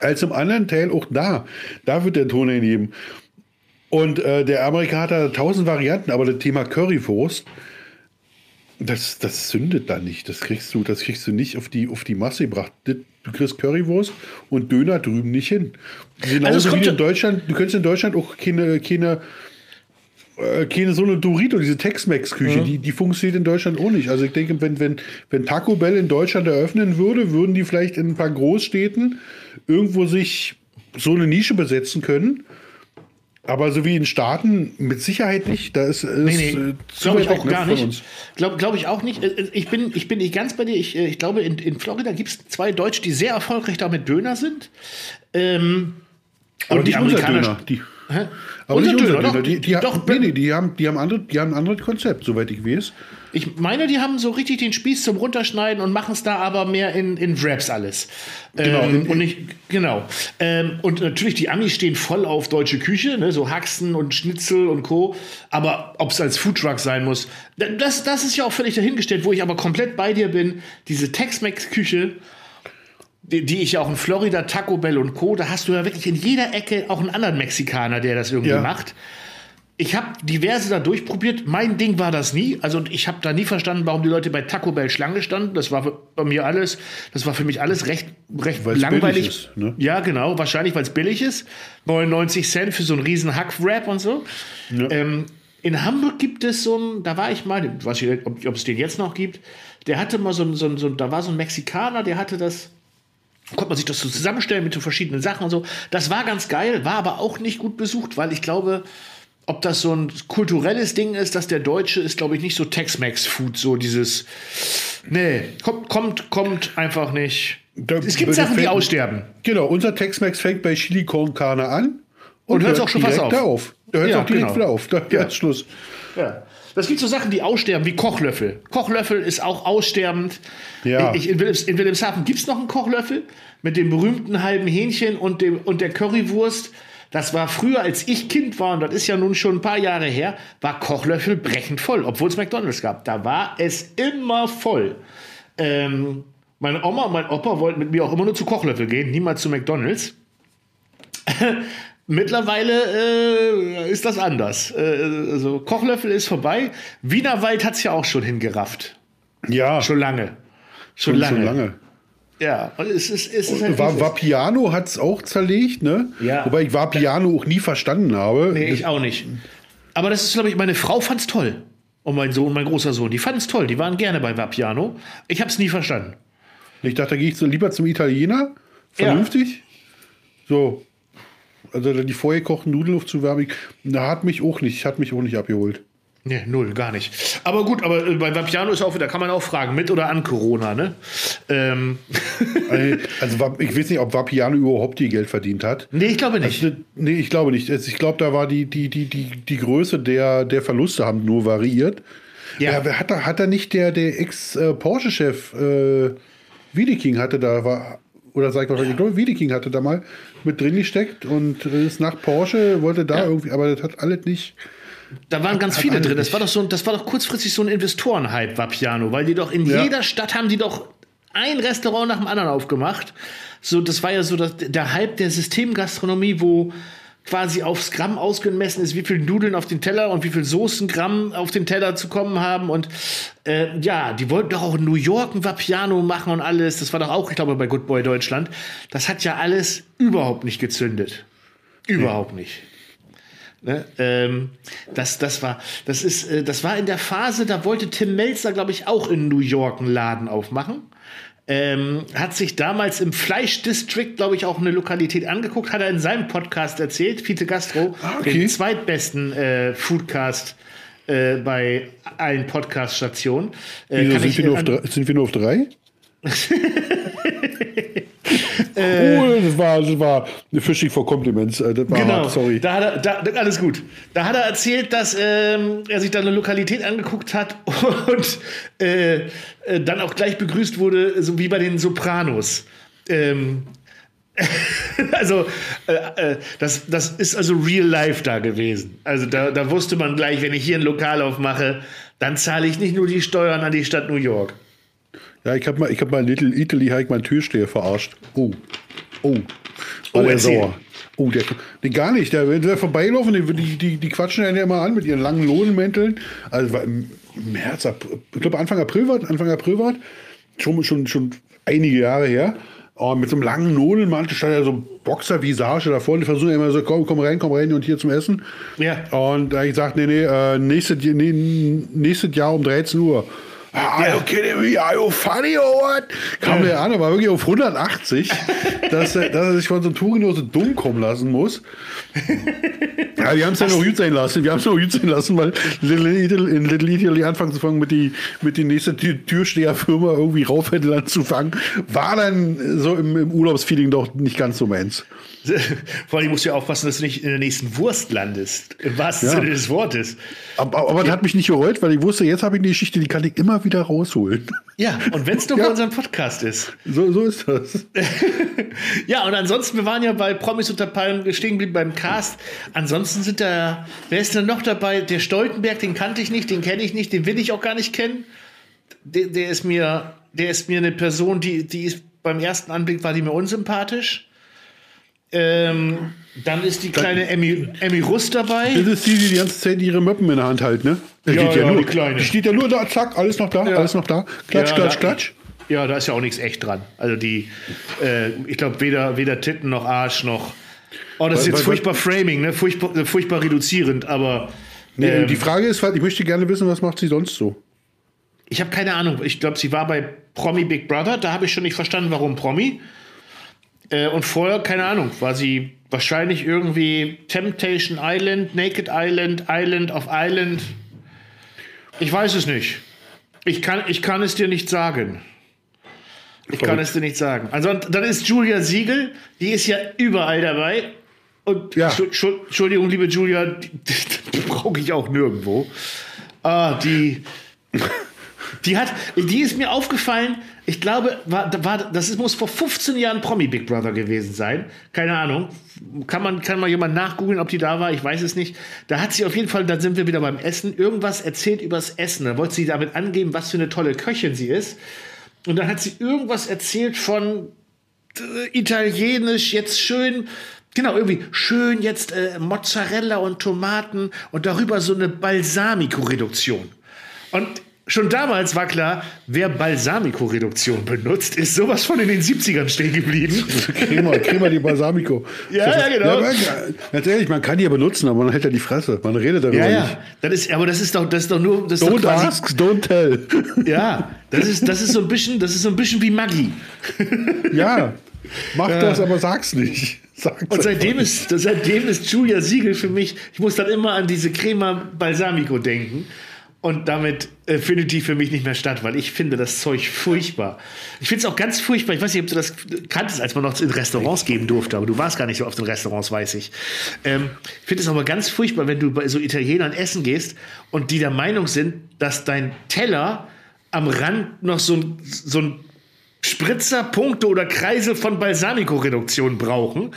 als im anderen Teil auch da. Da wird der Ton erheben. Und äh, der Amerikaner hat da tausend Varianten, aber das Thema Currywurst, das, das zündet da nicht. Das kriegst du, das kriegst du nicht auf die, auf die Masse gebracht. Du kriegst Currywurst und Döner drüben nicht hin. Genauso also wie in Deutschland, du könntest in Deutschland auch keine, keine, äh, keine so eine Dorito, diese Tex-Mex-Küche, mhm. die, die funktioniert in Deutschland auch nicht. Also ich denke, wenn, wenn, wenn Taco Bell in Deutschland eröffnen würde, würden die vielleicht in ein paar Großstädten irgendwo sich so eine Nische besetzen können aber so wie in Staaten mit Sicherheit nicht. Da ist, ist nee, nee, äh, glaube ich auch gar nicht. Glaube glaub ich auch nicht. Äh, äh, ich bin, ich bin nicht ganz bei dir. Ich, ich glaube, in, in Florida gibt es zwei Deutsche, die sehr erfolgreich damit Döner sind. Ähm, aber die Amerikaner. Döner, die, hä? aber unser nicht unser Döner. Döner. Die, die, doch, nee, nee, die, haben, die, haben andere, die haben ein anderes Konzept, soweit ich weiß. Ich meine, die haben so richtig den Spieß zum Runterschneiden und machen es da aber mehr in, in Wraps alles. Genau. Ähm, und nicht, genau. Ähm, und natürlich, die Amis stehen voll auf deutsche Küche, ne, so Haxen und Schnitzel und Co. Aber ob es als Foodtruck sein muss, das, das ist ja auch völlig dahingestellt, wo ich aber komplett bei dir bin. Diese Tex-Mex-Küche, die, die, ich ja auch in Florida, Taco Bell und Co., da hast du ja wirklich in jeder Ecke auch einen anderen Mexikaner, der das irgendwie ja. macht ich habe diverse da durchprobiert. Mein Ding war das nie. Also ich habe da nie verstanden, warum die Leute bei Taco Bell Schlange standen. Das war bei mir alles, das war für mich alles recht, recht weil's langweilig. Ist, ne? Ja, genau. Wahrscheinlich, weil es billig ist. 99 Cent für so einen riesen Hack-Wrap und so. Ja. Ähm, in Hamburg gibt es so ein, da war ich mal, weiß ich nicht, ob, ob es den jetzt noch gibt. Der hatte mal so ein, so ein, so ein, da war so ein Mexikaner, der hatte das, konnte man sich das so zusammenstellen mit so verschiedenen Sachen und so. Das war ganz geil, war aber auch nicht gut besucht, weil ich glaube, ob das so ein kulturelles Ding ist, dass der Deutsche ist, glaube ich, nicht so Tex-Mex-Food, so dieses, nee, kommt, kommt, kommt einfach nicht. Da, es gibt Sachen, die aussterben. Genau, unser Tex-Mex fängt bei Chili Con Carne an und, und hört auch schon fast auf. auf. Da hört ja, auch direkt genau. wieder auf. Da ja. Schluss. Ja. Das gibt so Sachen, die aussterben, wie Kochlöffel. Kochlöffel ist auch aussterbend. Ja. Ich, in, Wilhelms, in Wilhelmshaven gibt es noch einen Kochlöffel mit dem berühmten halben Hähnchen und, dem, und der Currywurst. Das war früher, als ich Kind war, und das ist ja nun schon ein paar Jahre her, war Kochlöffel brechend voll, obwohl es McDonalds gab. Da war es immer voll. Ähm, Meine Oma und mein Opa wollten mit mir auch immer nur zu Kochlöffel gehen, niemals zu McDonalds. Mittlerweile äh, ist das anders. Äh, also Kochlöffel ist vorbei. Wienerwald hat es ja auch schon hingerafft. Ja. Schon lange. Schon, schon lange. Schon lange. Ja, und es ist, es ist halt war, Vapiano hat es auch zerlegt, ne? Ja. Wobei ich Vapiano auch nie verstanden habe. Nee, ich auch nicht. Aber das ist, glaube ich, meine Frau fand es toll. Und mein Sohn, mein großer Sohn, die fanden es toll. Die waren gerne bei Vapiano. Ich habe es nie verstanden. Ich dachte, da gehe ich so lieber zum Italiener. Vernünftig. Ja. So. Also die vorher gekochten Nudeln aufzuwärmen, da hat mich auch nicht, hat mich auch nicht abgeholt. Nee, null, gar nicht. Aber gut, aber äh, bei Vapiano ist auch wieder, kann man auch fragen, mit oder an Corona, ne? Ähm. Also, ich weiß nicht, ob Vapiano überhaupt die Geld verdient hat. Nee, ich glaube nicht. Also, nee, ich glaube nicht. Also, ich glaube, da war die, die, die, die, die Größe der, der Verluste haben nur variiert. Ja. ja hat, er, hat er nicht der, der Ex-Porsche-Chef äh, Wiedeking hatte da, war, oder sag ich mal, ich glaube, Wiedeking hatte da mal mit drin gesteckt und ist nach Porsche, wollte da ja. irgendwie, aber das hat alles nicht da waren ganz viele drin. Das war doch so, das war doch kurzfristig so ein Investorenhype, war Piano, weil die doch in ja. jeder Stadt haben die doch ein Restaurant nach dem anderen aufgemacht. So, das war ja so das, der Hype der Systemgastronomie, wo quasi aufs Gramm ausgemessen ist, wie viel Nudeln auf den Teller und wie viel Soßengramm auf den Teller zu kommen haben. Und äh, ja, die wollten doch auch in New York ein Vapiano machen und alles. Das war doch auch, ich glaube, bei Good Boy Deutschland. Das hat ja alles überhaupt nicht gezündet. Überhaupt nicht. Ne? Ähm, das, das, war, das, ist, äh, das war in der Phase, da wollte Tim Melzer, glaube ich, auch in New York einen Laden aufmachen. Ähm, hat sich damals im Fleischdistrict, glaube ich, auch eine Lokalität angeguckt, hat er in seinem Podcast erzählt, Fiete Gastro, ah, okay. den zweitbesten äh, Foodcast äh, bei allen Podcast-Stationen. Äh, sind, wir sind wir nur auf drei? Äh, cool, das war, das war eine Fishing for Compliments. Äh, genau, hart, sorry. Da hat er, da, alles gut. Da hat er erzählt, dass ähm, er sich da eine Lokalität angeguckt hat und äh, äh, dann auch gleich begrüßt wurde, so wie bei den Sopranos. Ähm, also, äh, äh, das, das ist also real life da gewesen. Also, da, da wusste man gleich, wenn ich hier ein Lokal aufmache, dann zahle ich nicht nur die Steuern an die Stadt New York. Ja, ich habe mal, ich habe mal Little Italy halt meinen Türsteher verarscht. Oh, oh, war oh, der sauer. Oh, der, nee, gar nicht. Der, wenn der vorbeilaufen, die, die, die quatschen ja immer an mit ihren langen Lohnmänteln. Also war im März, April, ich glaube Anfang April war, Anfang April war, schon, schon, schon einige Jahre her. Oh, mit so einem langen Nodelmantel stand ja so Boxer-Visage davor. Die versuchen immer so, komm, komm rein, komm rein und hier zum Essen. Ja. Und da ich gesagt, nee, nee, äh, nächstes, nee, nächstes Jahr um 13 Uhr. Are you kidding me? Are you funny or what? Kam der an, aber wirklich auf 180, dass, er, dass er sich von so einem Tourino so dumm kommen lassen muss. Ja, wir haben es ja noch gut sein lassen. Wir haben es noch gut sein lassen, weil Little Italy, in Little Italy anfangen zu fangen, mit die, mit die nächste Türsteherfirma irgendwie Raufhändel anzufangen, war dann so im, im Urlaubsfeeling doch nicht ganz so meins. Vor allem musst du ja aufpassen, dass du nicht in der nächsten Wurst landest. Im wahrsten ja. Sinne des Wortes. Aber, aber, aber das hat mich nicht gereut, weil ich wusste, jetzt habe ich eine Geschichte, die kann ich immer wieder rausholen. Ja, und wenn es nur ja. bei unserem Podcast ist. So, so ist das. ja, und ansonsten, wir waren ja bei Promis unter Palmen stehen geblieben beim Cast. Ansonsten sind da, wer ist denn noch dabei? Der Stoltenberg, den kannte ich nicht, den kenne ich nicht, den will ich auch gar nicht kennen. Der, der, ist mir, der ist mir eine Person, die, die ist beim ersten Anblick war die mir unsympathisch. Ähm, dann ist die kleine Emmy, Emmy Rust dabei. Das ist die, die die ganze Zeit ihre Möppen in der Hand hält, ne? Ja, ja, ja, nur, die kleine. Die steht ja nur da, zack, alles noch da, ja. alles noch da. Klatsch, ja, klatsch, da, klatsch. Ja, da ist ja auch nichts echt dran. Also die, äh, ich glaube, weder, weder Titten noch Arsch noch. Oh, das ist jetzt furchtbar Framing, ne? Furchtbar, furchtbar reduzierend, aber. Nee, ähm, die Frage ist, ich möchte gerne wissen, was macht sie sonst so? Ich habe keine Ahnung. Ich glaube, sie war bei Promi Big Brother. Da habe ich schon nicht verstanden, warum Promi. Äh, und vorher, keine Ahnung, war sie wahrscheinlich irgendwie Temptation Island, Naked Island, Island of Island. Ich weiß es nicht. Ich kann, ich kann es dir nicht sagen. Ich kann es dir nicht sagen. Also dann ist Julia Siegel, die ist ja überall dabei. Und ja. Entschuldigung, liebe Julia, die, die, die brauche ich auch nirgendwo. Ah, die, die hat, die ist mir aufgefallen, ich glaube, war, war, das muss vor 15 Jahren Promi Big Brother gewesen sein. Keine Ahnung. Kann man, kann mal jemand nachgoogeln, ob die da war? Ich weiß es nicht. Da hat sie auf jeden Fall, da sind wir wieder beim Essen, irgendwas erzählt übers Essen. Da wollte sie damit angeben, was für eine tolle Köchin sie ist. Und dann hat sie irgendwas erzählt von äh, Italienisch, jetzt schön Genau, irgendwie schön jetzt äh, Mozzarella und Tomaten und darüber so eine Balsamico-Reduktion. Und Schon damals war klar, wer Balsamico-Reduktion benutzt, ist sowas von in den 70ern stehen geblieben. Crema, Crema die Balsamico. ja, ja, genau. Ja, ganz ehrlich, man kann die ja benutzen, aber man hält ja die Fresse. Man redet darüber ja, ja. nicht. Das ist, aber das ist doch, das ist doch nur. Das don't quasi, ask, don't tell. Ja, das ist, das ist so ein bisschen, das ist so ein bisschen wie Maggi. Ja, mach ja. das, aber sag's nicht. Sag's Und seitdem ist, seitdem ist Julia Siegel für mich, ich muss dann immer an diese Crema Balsamico denken. Und damit äh, findet die für mich nicht mehr statt, weil ich finde das Zeug furchtbar. Ich finde es auch ganz furchtbar. Ich weiß nicht, ob du das kanntest, als man noch in Restaurants geben durfte, aber du warst gar nicht so oft in Restaurants, weiß ich. Ähm, ich finde es aber ganz furchtbar, wenn du bei so Italienern essen gehst und die der Meinung sind, dass dein Teller am Rand noch so ein, so ein Spritzer, Punkte oder Kreisel von Balsamico-Reduktion brauchen.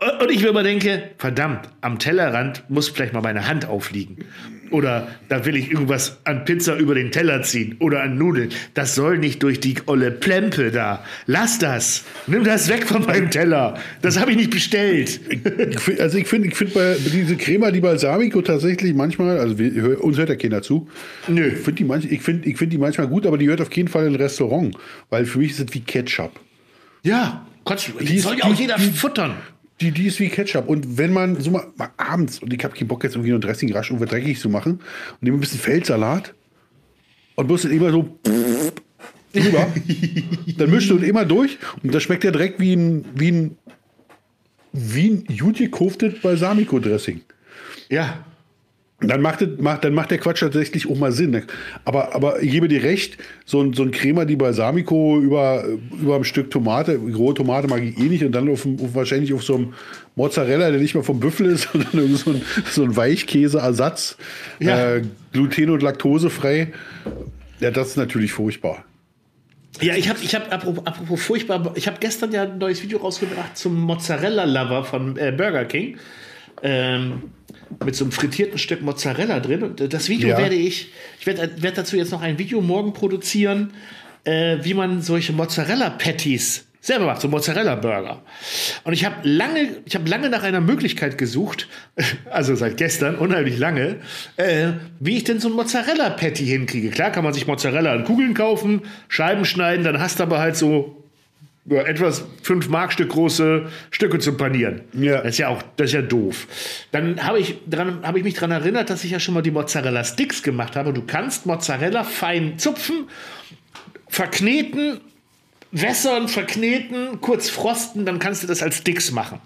Und ich mir immer denke, verdammt, am Tellerrand muss vielleicht mal meine Hand aufliegen. Oder da will ich irgendwas an Pizza über den Teller ziehen oder an Nudeln. Das soll nicht durch die olle Plempe da. Lass das. Nimm das weg von meinem Teller. Das habe ich nicht bestellt. Also ich finde ich find bei diese Crema di Balsamico tatsächlich manchmal, also wir, uns hört ja keiner zu. Nö. Ich finde die, manch, ich find, ich find die manchmal gut, aber die hört auf jeden Fall in ein Restaurant. Weil für mich ist es wie Ketchup. Ja, Gott, die soll ja auch jeder die, futtern. Die, die ist wie Ketchup. Und wenn man so mal, mal abends, und ich habe keinen Bock jetzt irgendwie nur Dressing rasch irgendwas dreckig zu machen, und nehme ein bisschen Feldsalat und muss dann immer so rüber, dann mischst du ihn immer durch und das schmeckt ja direkt wie ein, wie ein, wie ein gut gekoftet Balsamico-Dressing. Ja dann macht, macht, dann macht der Quatsch tatsächlich auch mal Sinn. Aber, aber ich gebe dir recht, so ein, so ein Crema di Balsamico über, über ein Stück Tomate, rohe Tomate mag ich eh nicht, und dann auf, auf wahrscheinlich auf so einem Mozzarella, der nicht mal vom Büffel ist, sondern so ein, so ein Weichkäseersatz, ja. äh, gluten- und laktosefrei. Ja, das ist natürlich furchtbar. Ja, ich habe, ich hab, apropos, apropos furchtbar, ich habe gestern ja ein neues Video rausgebracht zum Mozzarella-Lover von äh, Burger King. Ähm, mit so einem frittierten Stück Mozzarella drin. Und das Video ja. werde ich, ich werde werd dazu jetzt noch ein Video morgen produzieren, äh, wie man solche Mozzarella-Patties selber macht, so Mozzarella-Burger. Und ich habe lange, ich habe lange nach einer Möglichkeit gesucht, also seit gestern, unheimlich lange, äh, wie ich denn so ein Mozzarella-Patty hinkriege. Klar kann man sich Mozzarella in Kugeln kaufen, Scheiben schneiden, dann hast du aber halt so etwas 5 Mark Stück große Stücke zu panieren. Ja. Das ist ja auch, das ist ja doof. Dann habe ich, hab ich mich daran erinnert, dass ich ja schon mal die Mozzarella Sticks gemacht habe. Du kannst Mozzarella fein zupfen, verkneten, wässern, verkneten, kurz frosten, dann kannst du das als Sticks machen.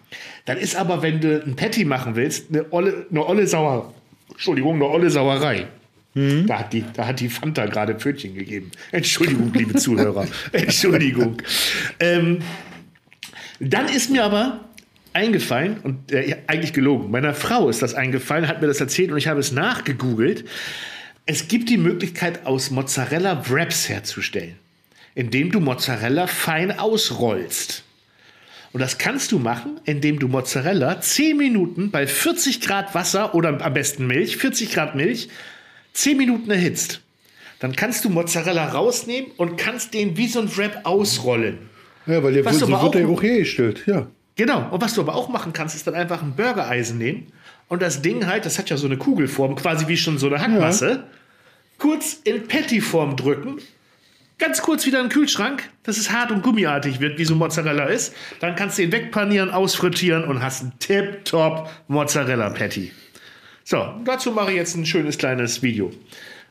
Dann ist aber, wenn du ein Patty machen willst, eine olle, eine olle Sauer, Entschuldigung, eine olle Sauerei. Mhm. Da, hat die, da hat die Fanta gerade Pfötchen gegeben. Entschuldigung, liebe Zuhörer. Entschuldigung. Ähm, dann ist mir aber eingefallen, und äh, eigentlich gelogen, meiner Frau ist das eingefallen, hat mir das erzählt und ich habe es nachgegoogelt. Es gibt die Möglichkeit, aus Mozzarella Wraps herzustellen, indem du Mozzarella fein ausrollst. Und das kannst du machen, indem du Mozzarella 10 Minuten bei 40 Grad Wasser oder am besten Milch, 40 Grad Milch, 10 Minuten erhitzt, dann kannst du Mozzarella rausnehmen und kannst den wie so ein Wrap ausrollen. Ja, weil der, so wird der auch hergestellt, ja. Genau. Und was du aber auch machen kannst, ist dann einfach ein Burgereisen nehmen und das Ding halt, das hat ja so eine Kugelform, quasi wie schon so eine Hackmasse, ja. kurz in Patty-Form drücken, ganz kurz wieder in den Kühlschrank, dass es hart und gummiartig wird, wie so Mozzarella ist. Dann kannst du ihn wegpanieren, ausfrittieren und hast ein tip-top Mozzarella-Patty. So, dazu mache ich jetzt ein schönes kleines Video.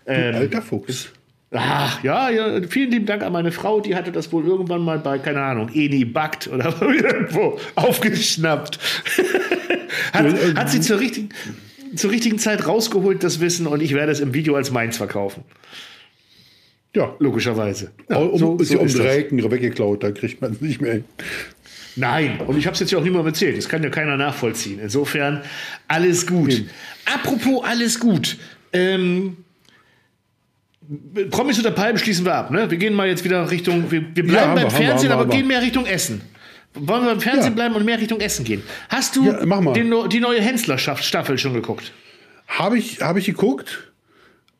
Ähm, alter Fuchs. Ach, ja, ja, vielen lieben Dank an meine Frau, die hatte das wohl irgendwann mal bei, keine Ahnung, Eni Backt oder irgendwo aufgeschnappt. hat, äh, hat sie zur richtigen, zur richtigen Zeit rausgeholt, das Wissen, und ich werde es im Video als meins verkaufen. Ja, logischerweise. Ja, um, so, ist so ja um drei Ecken weggeklaut, da kriegt man es nicht mehr hin. Nein, und ich habe es jetzt ja auch niemandem erzählt. Das kann ja keiner nachvollziehen. Insofern alles gut. Mhm. Apropos alles gut. Ähm, Promis unter Palmen schließen wir ab. Ne? Wir gehen mal jetzt wieder Richtung. Wir, wir bleiben ja, beim wir, Fernsehen, wir, aber gehen mehr Richtung Essen. Wollen wir beim Fernsehen ja. bleiben und mehr Richtung Essen gehen? Hast du ja, den, die neue Hensler-Staffel schon geguckt? Habe ich, hab ich geguckt.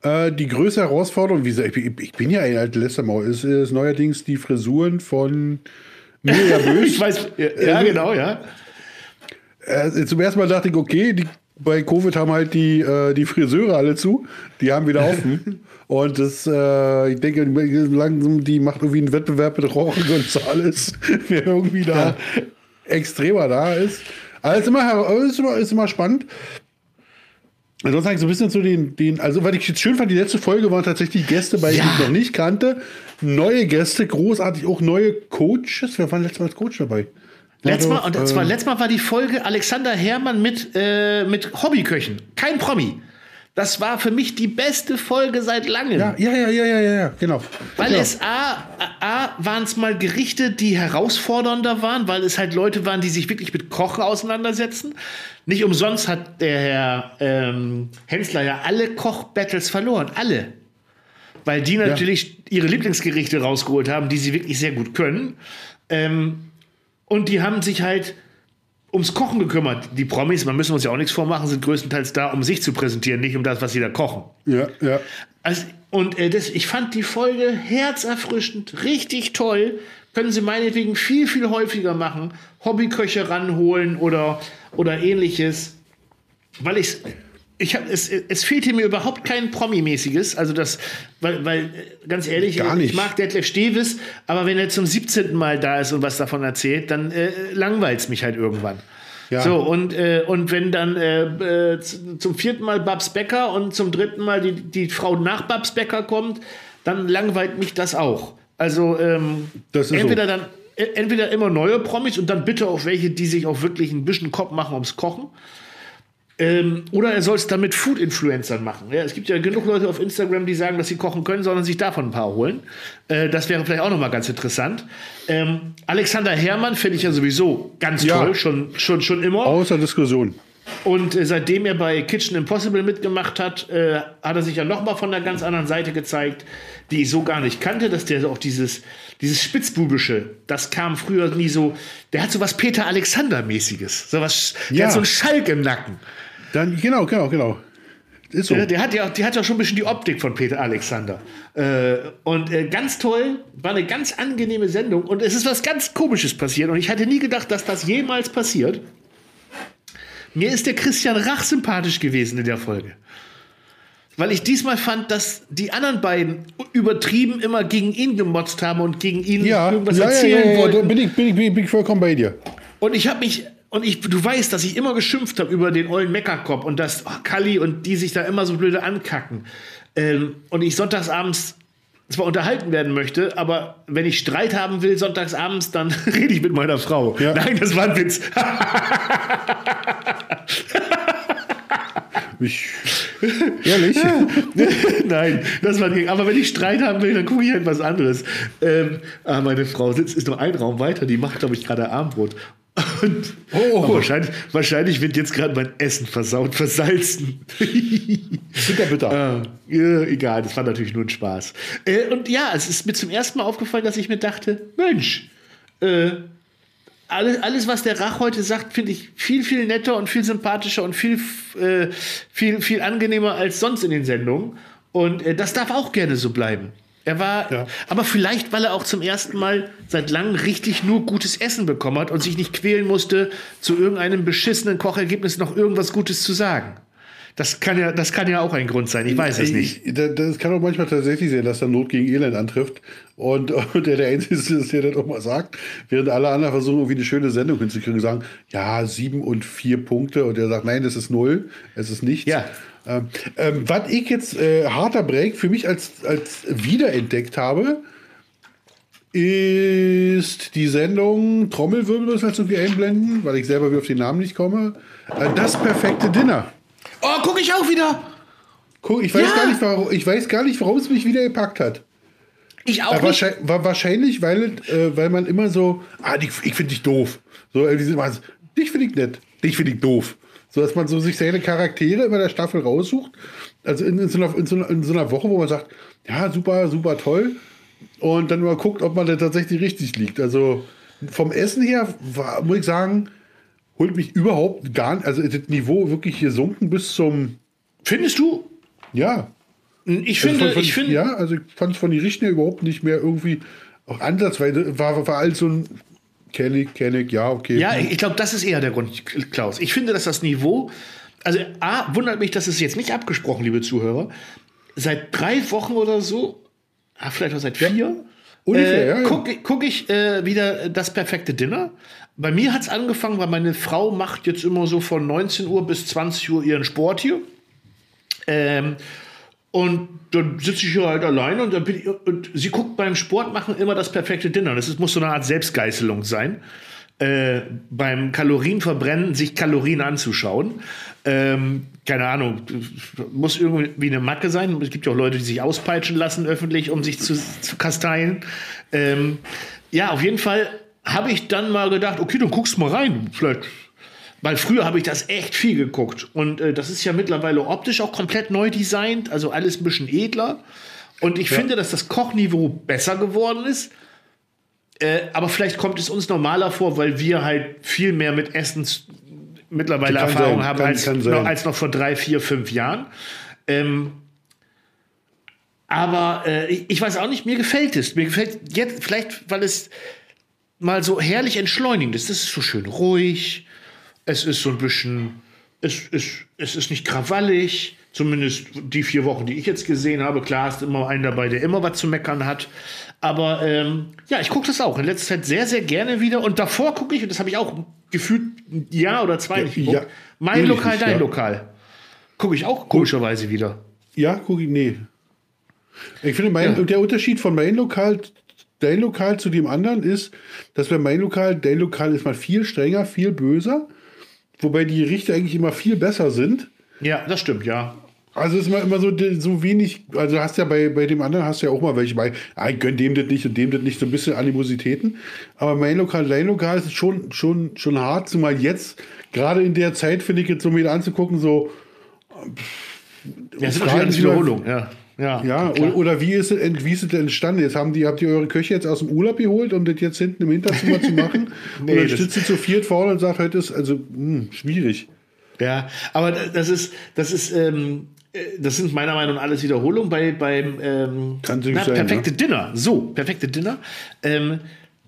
Äh, die größte Herausforderung, wie gesagt, ich, ich bin ja ein alter Lästermaul, ist, ist neuerdings die Frisuren von Mirja Bösch. ich weiß, ja, äh, genau, ja. Äh, zum ersten Mal dachte ich, okay, die, bei Covid haben halt die, äh, die Friseure alle zu, die haben wieder offen. Und das, äh, ich denke, langsam, die macht irgendwie einen Wettbewerb mit Rauchen und so alles, wer irgendwie da ja. extremer da ist. Also immer, ist immer, ist immer spannend. Ansonsten habe ich so ein bisschen zu den, den, also was ich jetzt schön fand, die letzte Folge waren tatsächlich Gäste, bei ja. ich noch nicht kannte. Neue Gäste, großartig, auch neue Coaches. Wer war letztes Mal als Coach dabei? Letztes Mal, und zwar äh, letztes Mal war die Folge Alexander Herrmann mit, äh, mit Hobbyköchen. Kein Promi. Das war für mich die beste Folge seit langem. Ja, ja, ja, ja, ja, ja genau. Weil genau. es A, A waren es mal Gerichte, die herausfordernder waren, weil es halt Leute waren, die sich wirklich mit Kochen auseinandersetzen. Nicht umsonst hat der Herr ähm, Hensler ja alle Koch-Battles verloren. Alle. Weil die natürlich ja. ihre Lieblingsgerichte rausgeholt haben, die sie wirklich sehr gut können. Ähm, und die haben sich halt ums Kochen gekümmert. Die Promis, man müssen uns ja auch nichts vormachen, sind größtenteils da, um sich zu präsentieren, nicht um das, was sie da kochen. Ja, ja. Also, und äh, das, ich fand die Folge herzerfrischend, richtig toll. Können Sie meinetwegen viel, viel häufiger machen. Hobbyköche ranholen oder, oder ähnliches. Weil ich ich hab, es, es fehlte mir überhaupt kein Promi-mäßiges. Also das, weil, weil, ganz ehrlich, ich mag Detlef Steves, aber wenn er zum 17. Mal da ist und was davon erzählt, dann äh, langweilt es mich halt irgendwann. Ja. So, und, äh, und wenn dann äh, äh zum vierten Mal Babs Becker und zum dritten Mal die, die Frau nach Babs Becker kommt, dann langweilt mich das auch. Also ähm, entweder so. dann äh, entweder immer neue Promis und dann bitte auch welche, die sich auch wirklich ein bisschen Kopf machen ums Kochen. Ähm, oder er soll es dann mit Food-Influencern machen. Ja, es gibt ja genug Leute auf Instagram, die sagen, dass sie kochen können, sondern sich davon ein paar holen. Äh, das wäre vielleicht auch nochmal ganz interessant. Ähm, Alexander Herrmann finde ich ja sowieso ganz ja. toll, schon, schon, schon immer. Außer Diskussion. Und äh, seitdem er bei Kitchen Impossible mitgemacht hat, äh, hat er sich ja nochmal von der ganz anderen Seite gezeigt, die ich so gar nicht kannte, dass der auch dieses, dieses Spitzbubische, das kam früher nie so. Der hat so was Peter Alexander-mäßiges. So was, der ja. hat so einen Schalk im Nacken. Dann, genau, genau, genau. Ist so. Der, der, hat ja, der hat ja schon ein bisschen die Optik von Peter Alexander. Äh, und äh, ganz toll, war eine ganz angenehme Sendung. Und es ist was ganz Komisches passiert. Und ich hatte nie gedacht, dass das jemals passiert. Mir ist der Christian Rach sympathisch gewesen in der Folge. Weil ich diesmal fand, dass die anderen beiden übertrieben immer gegen ihn gemotzt haben und gegen ihn ja, irgendwas ja, erzählen ja, ja, wollten. Bin ich, bin, ich, bin ich vollkommen bei dir. Und ich habe mich und ich, du weißt, dass ich immer geschimpft habe über den ollen Meckerkopf und dass oh, Kalli und die sich da immer so blöde ankacken. Ähm, und ich sonntagsabends zwar unterhalten werden möchte, aber wenn ich Streit haben will sonntagsabends, dann rede ich mit meiner Frau. Ja. Nein, das war ein Witz. Ich, ehrlich? Nein, das war nicht. Aber wenn ich Streit haben will, dann gucke ich halt was anderes. Ähm, ah, meine Frau sitzt, ist noch ein Raum weiter, die macht, glaube ich, gerade Armbrot. Und oh. wahrscheinlich, wahrscheinlich wird jetzt gerade mein Essen versaut, versalzen. bitter, bitter. Ah, ja, egal, das war natürlich nur ein Spaß. Äh, und ja, es ist mir zum ersten Mal aufgefallen, dass ich mir dachte, Mensch, äh, alles, alles, was der Rach heute sagt, finde ich viel, viel netter und viel sympathischer und viel, äh, viel, viel angenehmer als sonst in den Sendungen. Und äh, das darf auch gerne so bleiben. Er war, ja. aber vielleicht, weil er auch zum ersten Mal seit langem richtig nur gutes Essen bekommen hat und sich nicht quälen musste, zu irgendeinem beschissenen Kochergebnis noch irgendwas Gutes zu sagen. Das kann ja, das kann ja auch ein Grund sein. Ich weiß es nicht. Das kann auch manchmal tatsächlich sein, dass da Not gegen Elend antrifft und, und der der Einzige ist, der das auch mal sagt, während alle anderen versuchen, irgendwie eine schöne Sendung hinzukriegen, sagen, ja, sieben und vier Punkte und der sagt, nein, das ist null, es ist nichts. Ja. Ähm, ähm, was ich jetzt äh, harter Break für mich als, als wiederentdeckt habe, ist die Sendung Trommelwirbel, das heißt irgendwie einblenden, weil ich selber wie auf den Namen nicht komme. Äh, das perfekte Dinner. Oh, gucke ich auch wieder. Guck, ich weiß ja. gar nicht, warum, ich weiß gar nicht, warum es mich wieder gepackt hat. Ich auch. Äh, wahrscheinlich, wahrscheinlich, weil, äh, weil man immer so, ah, ich, ich finde dich doof. So, äh, dich finde ich nett, dich finde ich doof. So dass man so sich seine Charaktere immer der Staffel raussucht. Also in, in, so einer, in, so einer, in so einer Woche, wo man sagt, ja, super, super toll. Und dann mal guckt, ob man da tatsächlich richtig liegt. Also vom Essen her, war, muss ich sagen, holt mich überhaupt gar nicht, also das Niveau wirklich gesunken bis zum. Findest du? Ja. Ich also finde, von, von, ich finde. Ja, also ich fand es von den Richten überhaupt nicht mehr irgendwie auch ansatzweise, war, war alles so ein kenne ich, kenne ich, ja, okay. Ja, ich glaube, das ist eher der Grund, Klaus. Ich finde, dass das Niveau, also A, wundert mich, dass es jetzt nicht abgesprochen, liebe Zuhörer, seit drei Wochen oder so, ah, vielleicht auch seit vier, ja. Ungefähr, äh, ja, ja. gucke guck ich äh, wieder das perfekte Dinner. Bei mir hat es angefangen, weil meine Frau macht jetzt immer so von 19 Uhr bis 20 Uhr ihren Sport hier. Ähm, und dann sitze ich hier halt alleine und, dann bin ich, und sie guckt beim Sport machen immer das perfekte Dinner. Das ist, muss so eine Art Selbstgeißelung sein. Äh, beim Kalorienverbrennen sich Kalorien anzuschauen. Ähm, keine Ahnung, muss irgendwie eine Macke sein. Es gibt ja auch Leute, die sich auspeitschen lassen öffentlich, um sich zu, zu kasteien. Ähm, ja, auf jeden Fall habe ich dann mal gedacht, okay, dann guckst mal rein. Vielleicht weil früher habe ich das echt viel geguckt. Und äh, das ist ja mittlerweile optisch auch komplett neu designt, also alles ein bisschen edler. Und ich ja. finde, dass das Kochniveau besser geworden ist. Äh, aber vielleicht kommt es uns normaler vor, weil wir halt viel mehr mit Essen mittlerweile Erfahrung sein, haben kann, als, kann noch, als noch vor drei, vier, fünf Jahren. Ähm, aber äh, ich, ich, weiß auch nicht, mir gefällt es. Mir gefällt jetzt vielleicht, weil es mal so herrlich entschleunigend ist. Das ist so schön ruhig. Es ist so ein bisschen, es ist, es ist nicht krawallig, zumindest die vier Wochen, die ich jetzt gesehen habe. Klar ist immer ein dabei, der immer was zu meckern hat. Aber ähm, ja, ich gucke das auch in letzter Zeit sehr, sehr gerne wieder. Und davor gucke ich, und das habe ich auch gefühlt ein Jahr oder zwei nicht geguckt, ja, mein Lokal, nicht, dein ja. Lokal. Gucke ich auch komischerweise wieder. Ja, gucke ich, nee. Ich finde, mein, ja. der Unterschied von meinem Lokal dein Lokal zu dem anderen ist, dass bei meinem Lokal, dein Lokal ist mal viel strenger, viel böser. Wobei die Richter eigentlich immer viel besser sind. Ja, das stimmt, ja. Also ist immer, immer so, so wenig, also hast ja bei, bei dem anderen hast du ja auch mal welche bei, ah, ich gönn dem das nicht und dem das nicht, so ein bisschen Animositäten. Aber mein Lokal, dein Lokal ist schon, schon, schon hart, zumal jetzt, gerade in der Zeit, finde ich jetzt so wieder anzugucken, so. Ja, das ist eine Wiederholung, ja. Ja, ja oder, oder, wie, ist es, wie ist es denn entstanden? Jetzt haben die, habt ihr eure Köche jetzt aus dem Urlaub geholt, um das jetzt hinten im Hinterzimmer zu machen? nee, und dann sitzt sie zu viert vorne und sagt, heute ist also mh, hm, schwierig. Ja, aber das ist, das ist, ähm, äh, das sind meiner Meinung nach alles Wiederholungen bei, beim ähm, na, sein, perfekte ne? Dinner. So, perfekte Dinner. Ähm,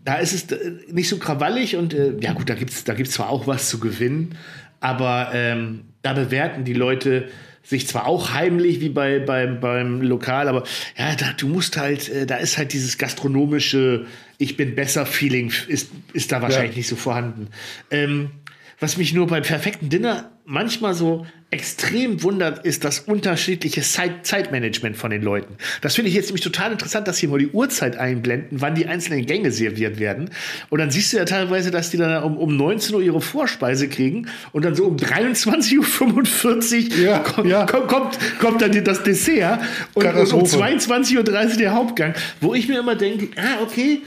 da ist es äh, nicht so krawallig und äh, ja gut, da gibt es da gibt's zwar auch was zu gewinnen, aber ähm, da bewerten die Leute sich zwar auch heimlich wie bei, beim, beim Lokal, aber ja, da, du musst halt, äh, da ist halt dieses gastronomische Ich bin besser Feeling ist, ist da wahrscheinlich ja. nicht so vorhanden. Ähm, was mich nur beim perfekten Dinner manchmal so extrem wundert, ist das unterschiedliche Zeit Zeitmanagement von den Leuten. Das finde ich jetzt nämlich total interessant, dass sie mal die Uhrzeit einblenden, wann die einzelnen Gänge serviert werden. Und dann siehst du ja teilweise, dass die dann um, um 19 Uhr ihre Vorspeise kriegen und dann so um 23.45 Uhr ja, kommt, ja. kommt, kommt, dann das Dessert und, und um 22.30 Uhr der Hauptgang, wo ich mir immer denke, ah, okay,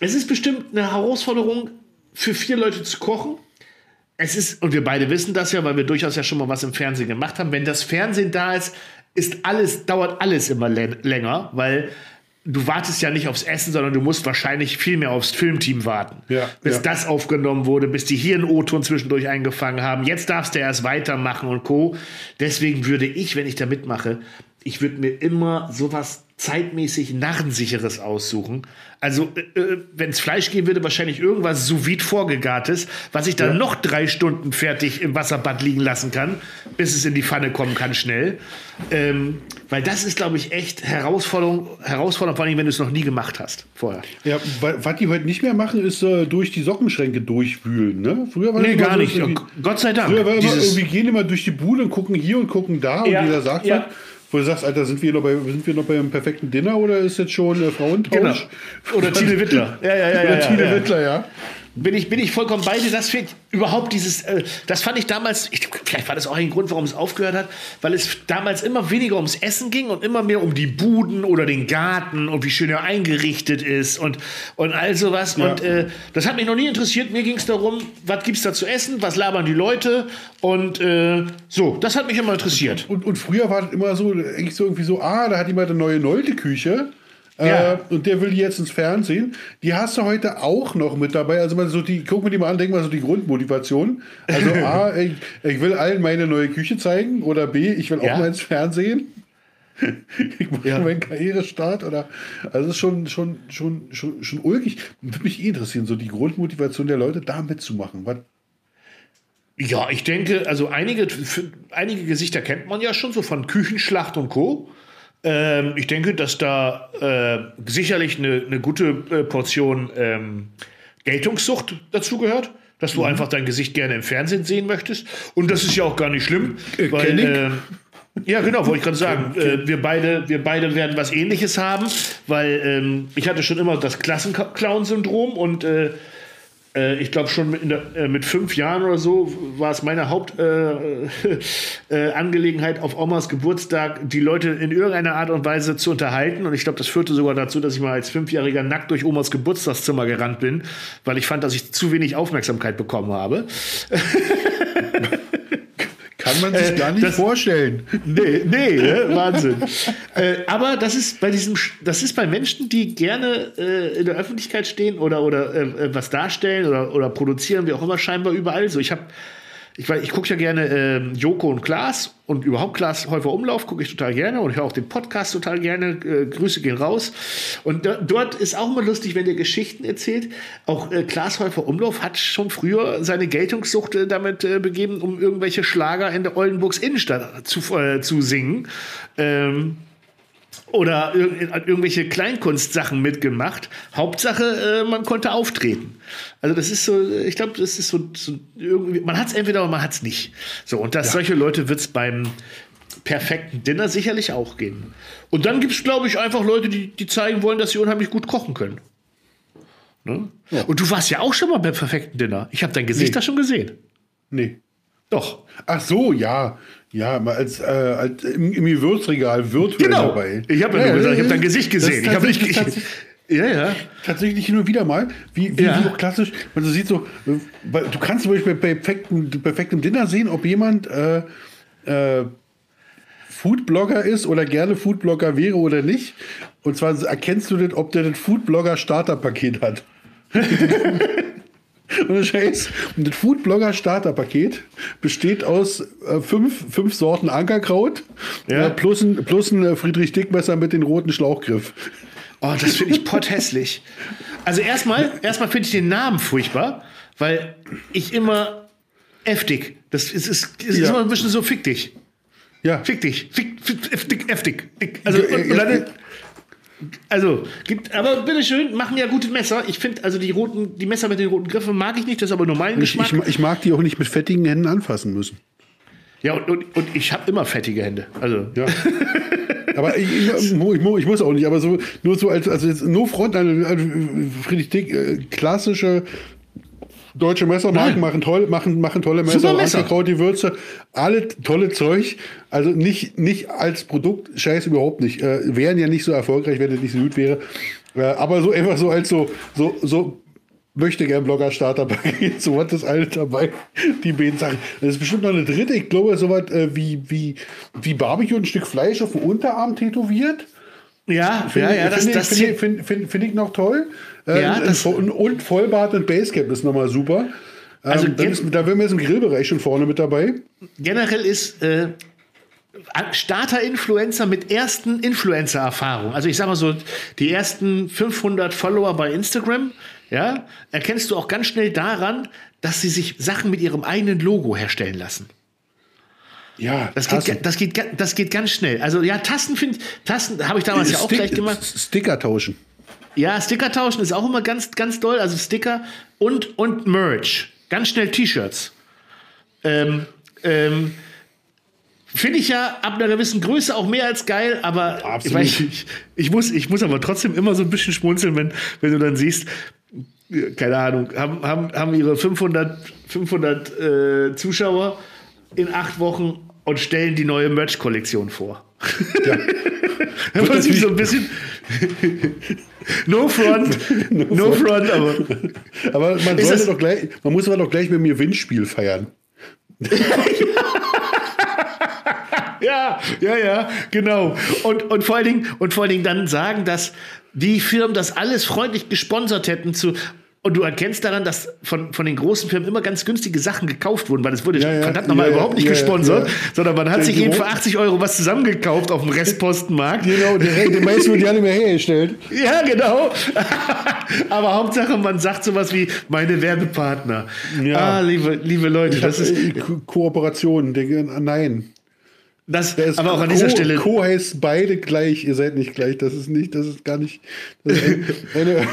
es ist bestimmt eine Herausforderung für vier Leute zu kochen es ist, und wir beide wissen das ja, weil wir durchaus ja schon mal was im Fernsehen gemacht haben, wenn das Fernsehen da ist, ist alles, dauert alles immer länger, weil du wartest ja nicht aufs Essen, sondern du musst wahrscheinlich viel mehr aufs Filmteam warten. Ja, bis ja. das aufgenommen wurde, bis die hier einen O-Ton zwischendurch eingefangen haben. Jetzt darfst du erst weitermachen und Co. Deswegen würde ich, wenn ich da mitmache, ich würde mir immer sowas zeitmäßig Narrensicheres aussuchen. Also, äh, äh wenn es Fleisch geben würde, wahrscheinlich irgendwas sous vide vorgegartes, was ich dann ja. noch drei Stunden fertig im Wasserbad liegen lassen kann, bis es in die Pfanne kommen kann, schnell. Ähm, weil das ist, glaube ich, echt Herausforderung, Herausforderung, vor allem, wenn du es noch nie gemacht hast vorher. Ja, was die heute nicht mehr machen, ist äh, durch die Sockenschränke durchwühlen. Ne? Früher war nee, gar nicht. Gott sei Dank. Früher war immer, wir gehen immer durch die Bude und gucken hier und gucken da ja, und jeder sagt ja. was wo du sagst, Alter, sind wir noch, bei, sind wir noch beim perfekten Dinner oder ist jetzt schon äh, Frauentausch? Genau. Oder Tine Wittler. Ja, ja, ja. Oder ja, Tine ja. Wittler, ja bin ich, bin ich vollkommen bei dir. Das fehlt überhaupt dieses, äh, das fand ich damals, ich, vielleicht war das auch ein Grund, warum es aufgehört hat, weil es damals immer weniger ums Essen ging und immer mehr um die Buden oder den Garten und wie schön er eingerichtet ist und, und all sowas. Ja. Und äh, das hat mich noch nie interessiert. Mir ging es darum, was gibt es da zu essen, was labern die Leute und äh, so, das hat mich immer interessiert. Und, und, früher war es immer so, eigentlich so irgendwie so, ah, da hat jemand eine neue Nolte-Küche. Ja. Äh, und der will jetzt ins Fernsehen. Die hast du heute auch noch mit dabei. Also mal so die, guck mir die mal an, denk mal so die Grundmotivation. Also A, ich, ich, will allen meine neue Küche zeigen oder B, ich will auch ja. mal ins Fernsehen. ich mache ja. meinen Karrierestart oder also es ist schon, schon, schon, schon, schon ulkig. Würde mich eh interessieren, so die Grundmotivation der Leute, da mitzumachen. Was, ja, ich denke, also einige, einige Gesichter kennt man ja schon, so von Küchenschlacht und Co. Ähm, ich denke, dass da äh, sicherlich eine, eine gute äh, Portion ähm, Geltungssucht dazu gehört. Dass du mhm. einfach dein Gesicht gerne im Fernsehen sehen möchtest. Und das ist ja auch gar nicht schlimm. Äh, weil, äh, ja, genau, wollte ich gerade sagen. Äh, wir, beide, wir beide werden was ähnliches haben, weil ähm, ich hatte schon immer das Klassenclown-Syndrom und äh, äh, ich glaube schon mit, der, äh, mit, fünf Jahren oder so war es meine Hauptangelegenheit, äh, auf Omas Geburtstag die Leute in irgendeiner Art und Weise zu unterhalten. Und ich glaube, das führte sogar dazu, dass ich mal als Fünfjähriger nackt durch Omas Geburtstagszimmer gerannt bin, weil ich fand, dass ich zu wenig Aufmerksamkeit bekommen habe. Kann man sich äh, gar nicht das, vorstellen. Nee, nee, ne? Wahnsinn. äh, aber das ist bei diesem, das ist bei Menschen, die gerne äh, in der Öffentlichkeit stehen oder, oder äh, äh, was darstellen oder, oder produzieren, wie auch immer, scheinbar überall so. Ich habe ich, ich gucke ja gerne äh, Joko und Klaas und überhaupt Klaas Häufer Umlauf gucke ich total gerne und höre auch den Podcast total gerne. Äh, Grüße gehen raus. Und da, dort ist auch immer lustig, wenn der Geschichten erzählt. Auch äh, Klaas Häufer Umlauf hat schon früher seine Geltungssucht äh, damit äh, begeben, um irgendwelche Schlager in der Oldenburgs Innenstadt zu, äh, zu singen. Ähm, oder ir irgendwelche Kleinkunstsachen mitgemacht. Hauptsache, äh, man konnte auftreten. Also das ist so, ich glaube, das ist so, so irgendwie, man hat es entweder oder man hat es nicht. So, und dass ja. solche Leute wird es beim perfekten Dinner sicherlich auch geben. Und dann gibt es, glaube ich, einfach Leute, die, die zeigen wollen, dass sie unheimlich gut kochen können. Ne? Ja. Und du warst ja auch schon mal beim perfekten Dinner. Ich habe dein Gesicht nee. da schon gesehen. Nee. Doch. Ach so, ja. Ja, mal als, äh, als im, im Gewürzregal virtuell genau. dabei. Ich habe ja, ja, gesagt, ich habe dein Gesicht gesehen. Ich habe nicht. Ich, ja, ja. Tatsächlich hin und wieder mal, wie, wie, ja. wie klassisch, man sieht so, du kannst zum Beispiel bei perfektem, perfektem Dinner sehen, ob jemand äh, äh, Foodblogger ist oder gerne Foodblogger wäre oder nicht. Und zwar erkennst du das, ob der das Foodblogger-Starter-Paket hat. Und Scheiß. Und das Foodblogger Starterpaket besteht aus äh, fünf, fünf Sorten Ankerkraut ja. äh, plus ein, plus ein äh, Friedrich Dickmesser mit dem roten Schlauchgriff. Oh, das finde ich potthässlich. Also erstmal, erstmal finde ich den Namen furchtbar, weil ich immer heftig. Das ist, ist, ist ja. immer ein bisschen so fick dich. Ja. Fick dich. Fick, fick, heftig, heftig. Also, und, und dann, also, gibt, aber bitteschön, machen ja gute Messer. Ich finde, also die roten, die Messer mit den roten Griffen mag ich nicht, das ist aber nur mein ich, Geschmack. Ich, ich, mag die auch nicht mit fettigen Händen anfassen müssen. Ja, und, und, und ich habe immer fettige Hände. Also. Ja. aber ich, ich, ich, muss auch nicht, aber so, nur so als, also jetzt nur Front, also Friedrich Dick, äh, klassische Deutsche Messermarken machen, toll, machen, machen tolle Messer, Messer. Ankerkraut, die Würze, alle tolle Zeug. Also nicht, nicht als Produkt, scheiß überhaupt nicht. Äh, wären ja nicht so erfolgreich, wenn es nicht so gut wäre. Äh, aber so einfach so als so, so, so möchte gern Blogger Starter bei so was ist alles dabei die beiden Sachen das ist bestimmt noch eine dritte ich glaube so was äh, wie wie wie Barbecue ein Stück Fleisch auf dem Unterarm tätowiert ja find, ja ja das finde find, find, find, find, ich noch toll ja, äh, und, und Vollbart und Basecap ist nochmal super. Also ähm, ist, da wären wir jetzt im Grillbereich schon vorne mit dabei. Generell ist äh, Starter-Influencer mit ersten Influencer-Erfahrung. Also ich sag mal so, die ersten 500 Follower bei Instagram, ja, erkennst du auch ganz schnell daran, dass sie sich Sachen mit ihrem eigenen Logo herstellen lassen. Ja, das geht, das geht, das geht ganz schnell. Also ja, Tasten finde Tasten habe ich damals Stick, ja auch gleich gemacht. Sticker tauschen. Ja, Sticker tauschen ist auch immer ganz, ganz doll. Also Sticker und, und Merch. Ganz schnell T-Shirts. Ähm, ähm, Finde ich ja ab einer gewissen Größe auch mehr als geil, aber Absolut. Ich, ich, ich, muss, ich muss aber trotzdem immer so ein bisschen schmunzeln, wenn, wenn du dann siehst, keine Ahnung, haben, haben, haben ihre 500, 500 äh, Zuschauer in acht Wochen und stellen die neue Merch-Kollektion vor. Ja. muss ich so ein bisschen. no front, no, no front, aber. Aber man sollte doch gleich, man muss aber doch gleich mit mir Windspiel feiern. ja, ja, ja, genau. Und, und, vor allen Dingen, und vor allen Dingen dann sagen, dass die Firmen das alles freundlich gesponsert hätten zu Und du erkennst daran, dass von, von den großen Firmen immer ganz günstige Sachen gekauft wurden, weil es wurde ja, ja, verdammt nochmal ja, überhaupt nicht gesponsert, sondern man hat sich eben für 80 Euro was zusammengekauft auf dem Restpostenmarkt. Genau, die, die meisten wurden ja nicht mehr hergestellt. Ja, genau. Aber Hauptsache, man sagt sowas wie meine Werbepartner. Ja. Ah, liebe, liebe Leute, das ist. Äh, Kooperation, nein. Das, das aber auch an dieser Co, Stelle. Co heißt beide gleich, ihr seid nicht gleich. Das ist nicht, das ist gar nicht. Ist eine,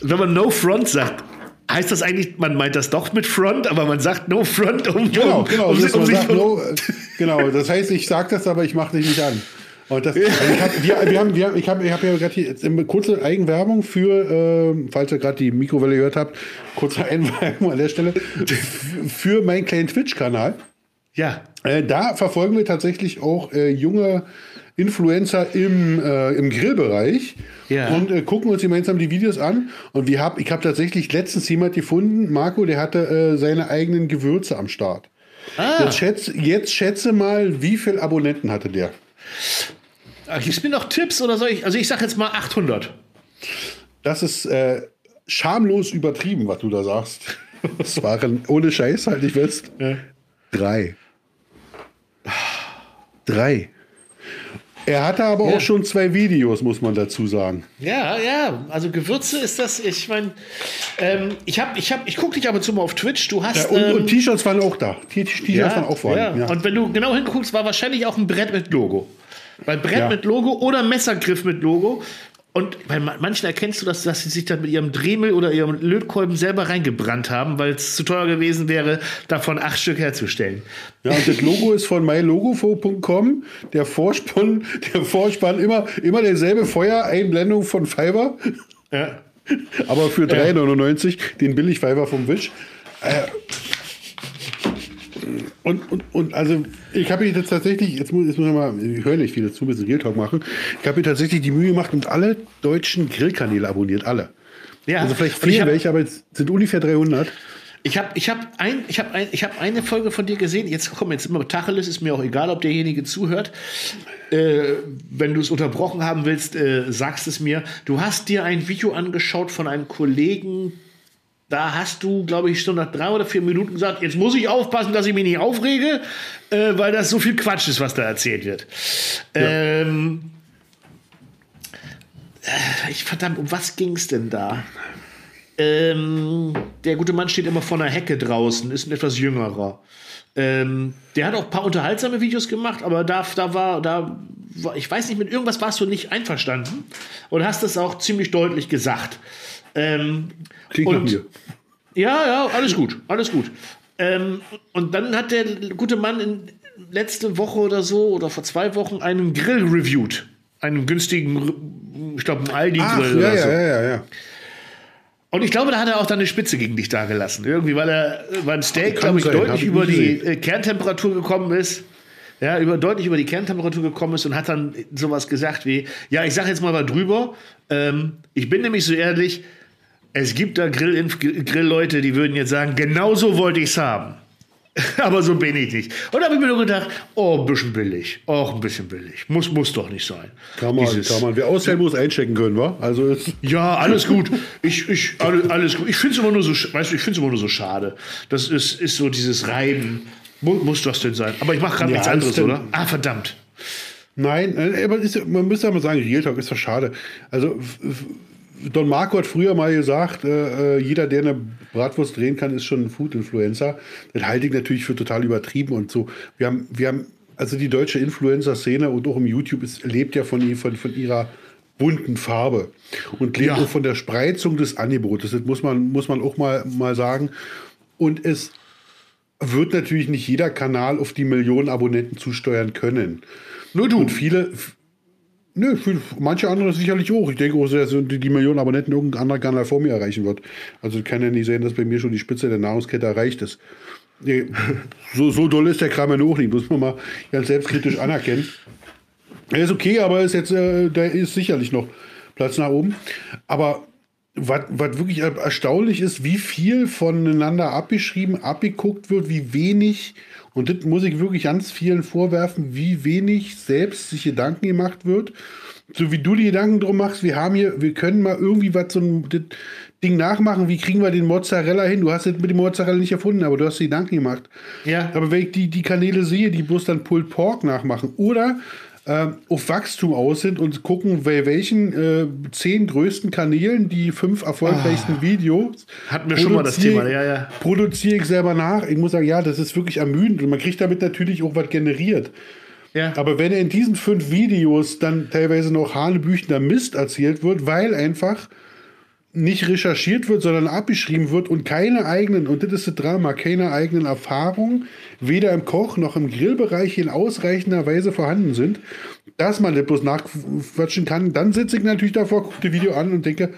Wenn man No Front sagt, heißt das eigentlich, man meint das doch mit Front, aber man sagt No Front um. Genau, genau. Um, um, um sagt no, genau, das heißt, ich sage das, aber ich mache dich nicht an. Und das, also ich habe wir, wir haben, wir, ich hab, ich hab ja gerade hier kurze Eigenwerbung für, äh, falls ihr gerade die Mikrowelle gehört habt, kurze Eigenwerbung an der Stelle, für meinen kleinen Twitch-Kanal. Ja. Äh, da verfolgen wir tatsächlich auch äh, junge Influencer im, äh, im Grillbereich ja. und äh, gucken uns gemeinsam die Videos an. Und wir hab, ich habe tatsächlich letztens jemand gefunden, Marco, der hatte äh, seine eigenen Gewürze am Start. Ah. Jetzt, schätze, jetzt schätze mal, wie viele Abonnenten hatte der? Ich bin noch Tipps oder soll ich? Also ich sage jetzt mal 800. Das ist äh, schamlos übertrieben, was du da sagst. Das waren ohne Scheiß, halt ich fest. Ja. Drei. Drei. Er hatte aber ja. auch schon zwei Videos, muss man dazu sagen. Ja, ja. Also Gewürze ist das. Ich meine, ähm, ich habe, ich habe, ich gucke dich aber zu mal auf Twitch. Du hast ja, und, ähm, und T-Shirts waren auch da. T-Shirts ja, waren auch vorhanden. Ja. Und wenn du genau hinguckst, war wahrscheinlich auch ein Brett mit Logo. Weil Brett mit Logo oder Messergriff mit Logo. Und bei manchen erkennst du, dass, dass sie sich dann mit ihrem Dremel oder ihrem Lötkolben selber reingebrannt haben, weil es zu teuer gewesen wäre, davon acht Stück herzustellen. Ja, und das Logo ist von mylogofo.com. Der Vorspann, der Vorspann immer, immer derselbe Feuereinblendung von Fiverr. Ja. Aber für 3,99 ja. den Billig-Fiverr vom Wish. Äh, und, und, und also ich habe jetzt tatsächlich, jetzt muss, jetzt muss ich mal, ich höre nicht viel dazu, ein bisschen Real Talk machen. Ich habe mir tatsächlich die Mühe gemacht und alle deutschen Grillkanäle abonniert, alle. Ja, also vielleicht fehlen welche, aber es sind ungefähr 300. Ich habe ich hab ein, hab ein, hab eine Folge von dir gesehen. Jetzt komm, jetzt immer Tacheles, ist mir auch egal, ob derjenige zuhört. Äh, wenn du es unterbrochen haben willst, äh, sagst es mir. Du hast dir ein Video angeschaut von einem Kollegen, da hast du, glaube ich, schon nach drei oder vier Minuten gesagt, jetzt muss ich aufpassen, dass ich mich nicht aufrege, äh, weil das so viel Quatsch ist, was da erzählt wird. Ja. Ähm, äh, ich verdammt, um was ging es denn da? Ähm, der gute Mann steht immer vor einer Hecke draußen, ist ein etwas jüngerer. Ähm, der hat auch ein paar unterhaltsame Videos gemacht, aber da, da war, da war, ich weiß nicht, mit irgendwas warst du nicht einverstanden und hast es auch ziemlich deutlich gesagt. Ähm, Klingt und, nach mir. Ja, ja, alles gut, alles gut. Ähm, und dann hat der gute Mann in, letzte Woche oder so oder vor zwei Wochen einen Grill reviewed. Einen günstigen, ich glaube, einen Aldi-Grill ja, oder so. Ja, ja, ja, Und ich glaube, da hat er auch dann eine Spitze gegen dich da gelassen. Irgendwie, weil er beim Steak, glaube ich, sein, deutlich über die äh, Kerntemperatur gekommen ist. Ja, über, deutlich über die Kerntemperatur gekommen ist und hat dann sowas gesagt wie: Ja, ich sage jetzt mal mal drüber. Ähm, ich bin nämlich so ehrlich, es gibt da Grillleute, die würden jetzt sagen, genau so wollte ich es haben. Aber so bin ich nicht. Und da habe ich mir nur gedacht, oh, ein bisschen billig. Auch ein bisschen billig. Muss, muss doch nicht sein. Kann man, Dieses, kann man. Wer ausfällt, muss einchecken können, wa? Also ja, alles gut. Ich, ich, alles, gut. Ich finde es immer nur so, weißt du, ich finde immer nur so schade. Das ist, ist so dieses Reiben. Muss, muss das denn sein? Aber ich mache gerade ja, nichts anderes, oder? Ah, verdammt. Nein, äh, aber ist, man müsste ja mal sagen, Real Talk ist doch schade. Also Don Marco hat früher mal gesagt, äh, äh, jeder, der eine Bratwurst drehen kann, ist schon ein Food-Influencer. Das halte ich natürlich für total übertrieben und so. Wir haben, wir haben, also die deutsche Influencer-Szene und auch im YouTube ist, lebt ja von, von, von ihrer bunten Farbe und lebt ja. auch von der Spreizung des Angebotes. Das muss man, muss man auch mal, mal sagen. Und es wird natürlich nicht jeder Kanal auf die Millionen Abonnenten zusteuern können. Nur du. Und viele, Nö, für manche andere sicherlich auch. Ich denke auch, dass die Millionen Abonnenten irgendein anderer Kanal vor mir erreichen wird. Also kann ja nicht sehen, dass bei mir schon die Spitze der Nahrungskette erreicht ist. So, so doll ist der Kram ja auch nicht, muss man mal ganz selbstkritisch anerkennen. Er ist okay, aber ist jetzt, äh, da ist sicherlich noch Platz nach oben. Aber was, was wirklich erstaunlich ist, wie viel voneinander abgeschrieben, abgeguckt wird, wie wenig und das muss ich wirklich ganz vielen vorwerfen, wie wenig selbst sich Gedanken gemacht wird. So wie du die Gedanken drum machst, wir haben hier, wir können mal irgendwie was so ein, das, Ding nachmachen, wie kriegen wir den Mozzarella hin? Du hast es mit dem Mozzarella nicht erfunden, aber du hast die Gedanken gemacht. Ja. Aber wenn ich die, die Kanäle sehe, die bloß dann Pulled Pork nachmachen oder auf Wachstum aus sind und gucken, bei welchen äh, zehn größten Kanälen die fünf erfolgreichsten oh. Videos. Hatten wir schon mal das Thema, ja, ja. Produziere ich selber nach. Ich muss sagen, ja, das ist wirklich ermüdend und man kriegt damit natürlich auch was generiert. Ja. Aber wenn in diesen fünf Videos dann teilweise noch hanebüchender Mist erzählt wird, weil einfach nicht recherchiert wird, sondern abgeschrieben wird und keine eigenen, und das ist das Drama, keine eigenen Erfahrungen, weder im Koch noch im Grillbereich in ausreichender Weise vorhanden sind, dass man das bloß nachquatschen kann, dann sitze ich natürlich davor, gucke das Video an und denke,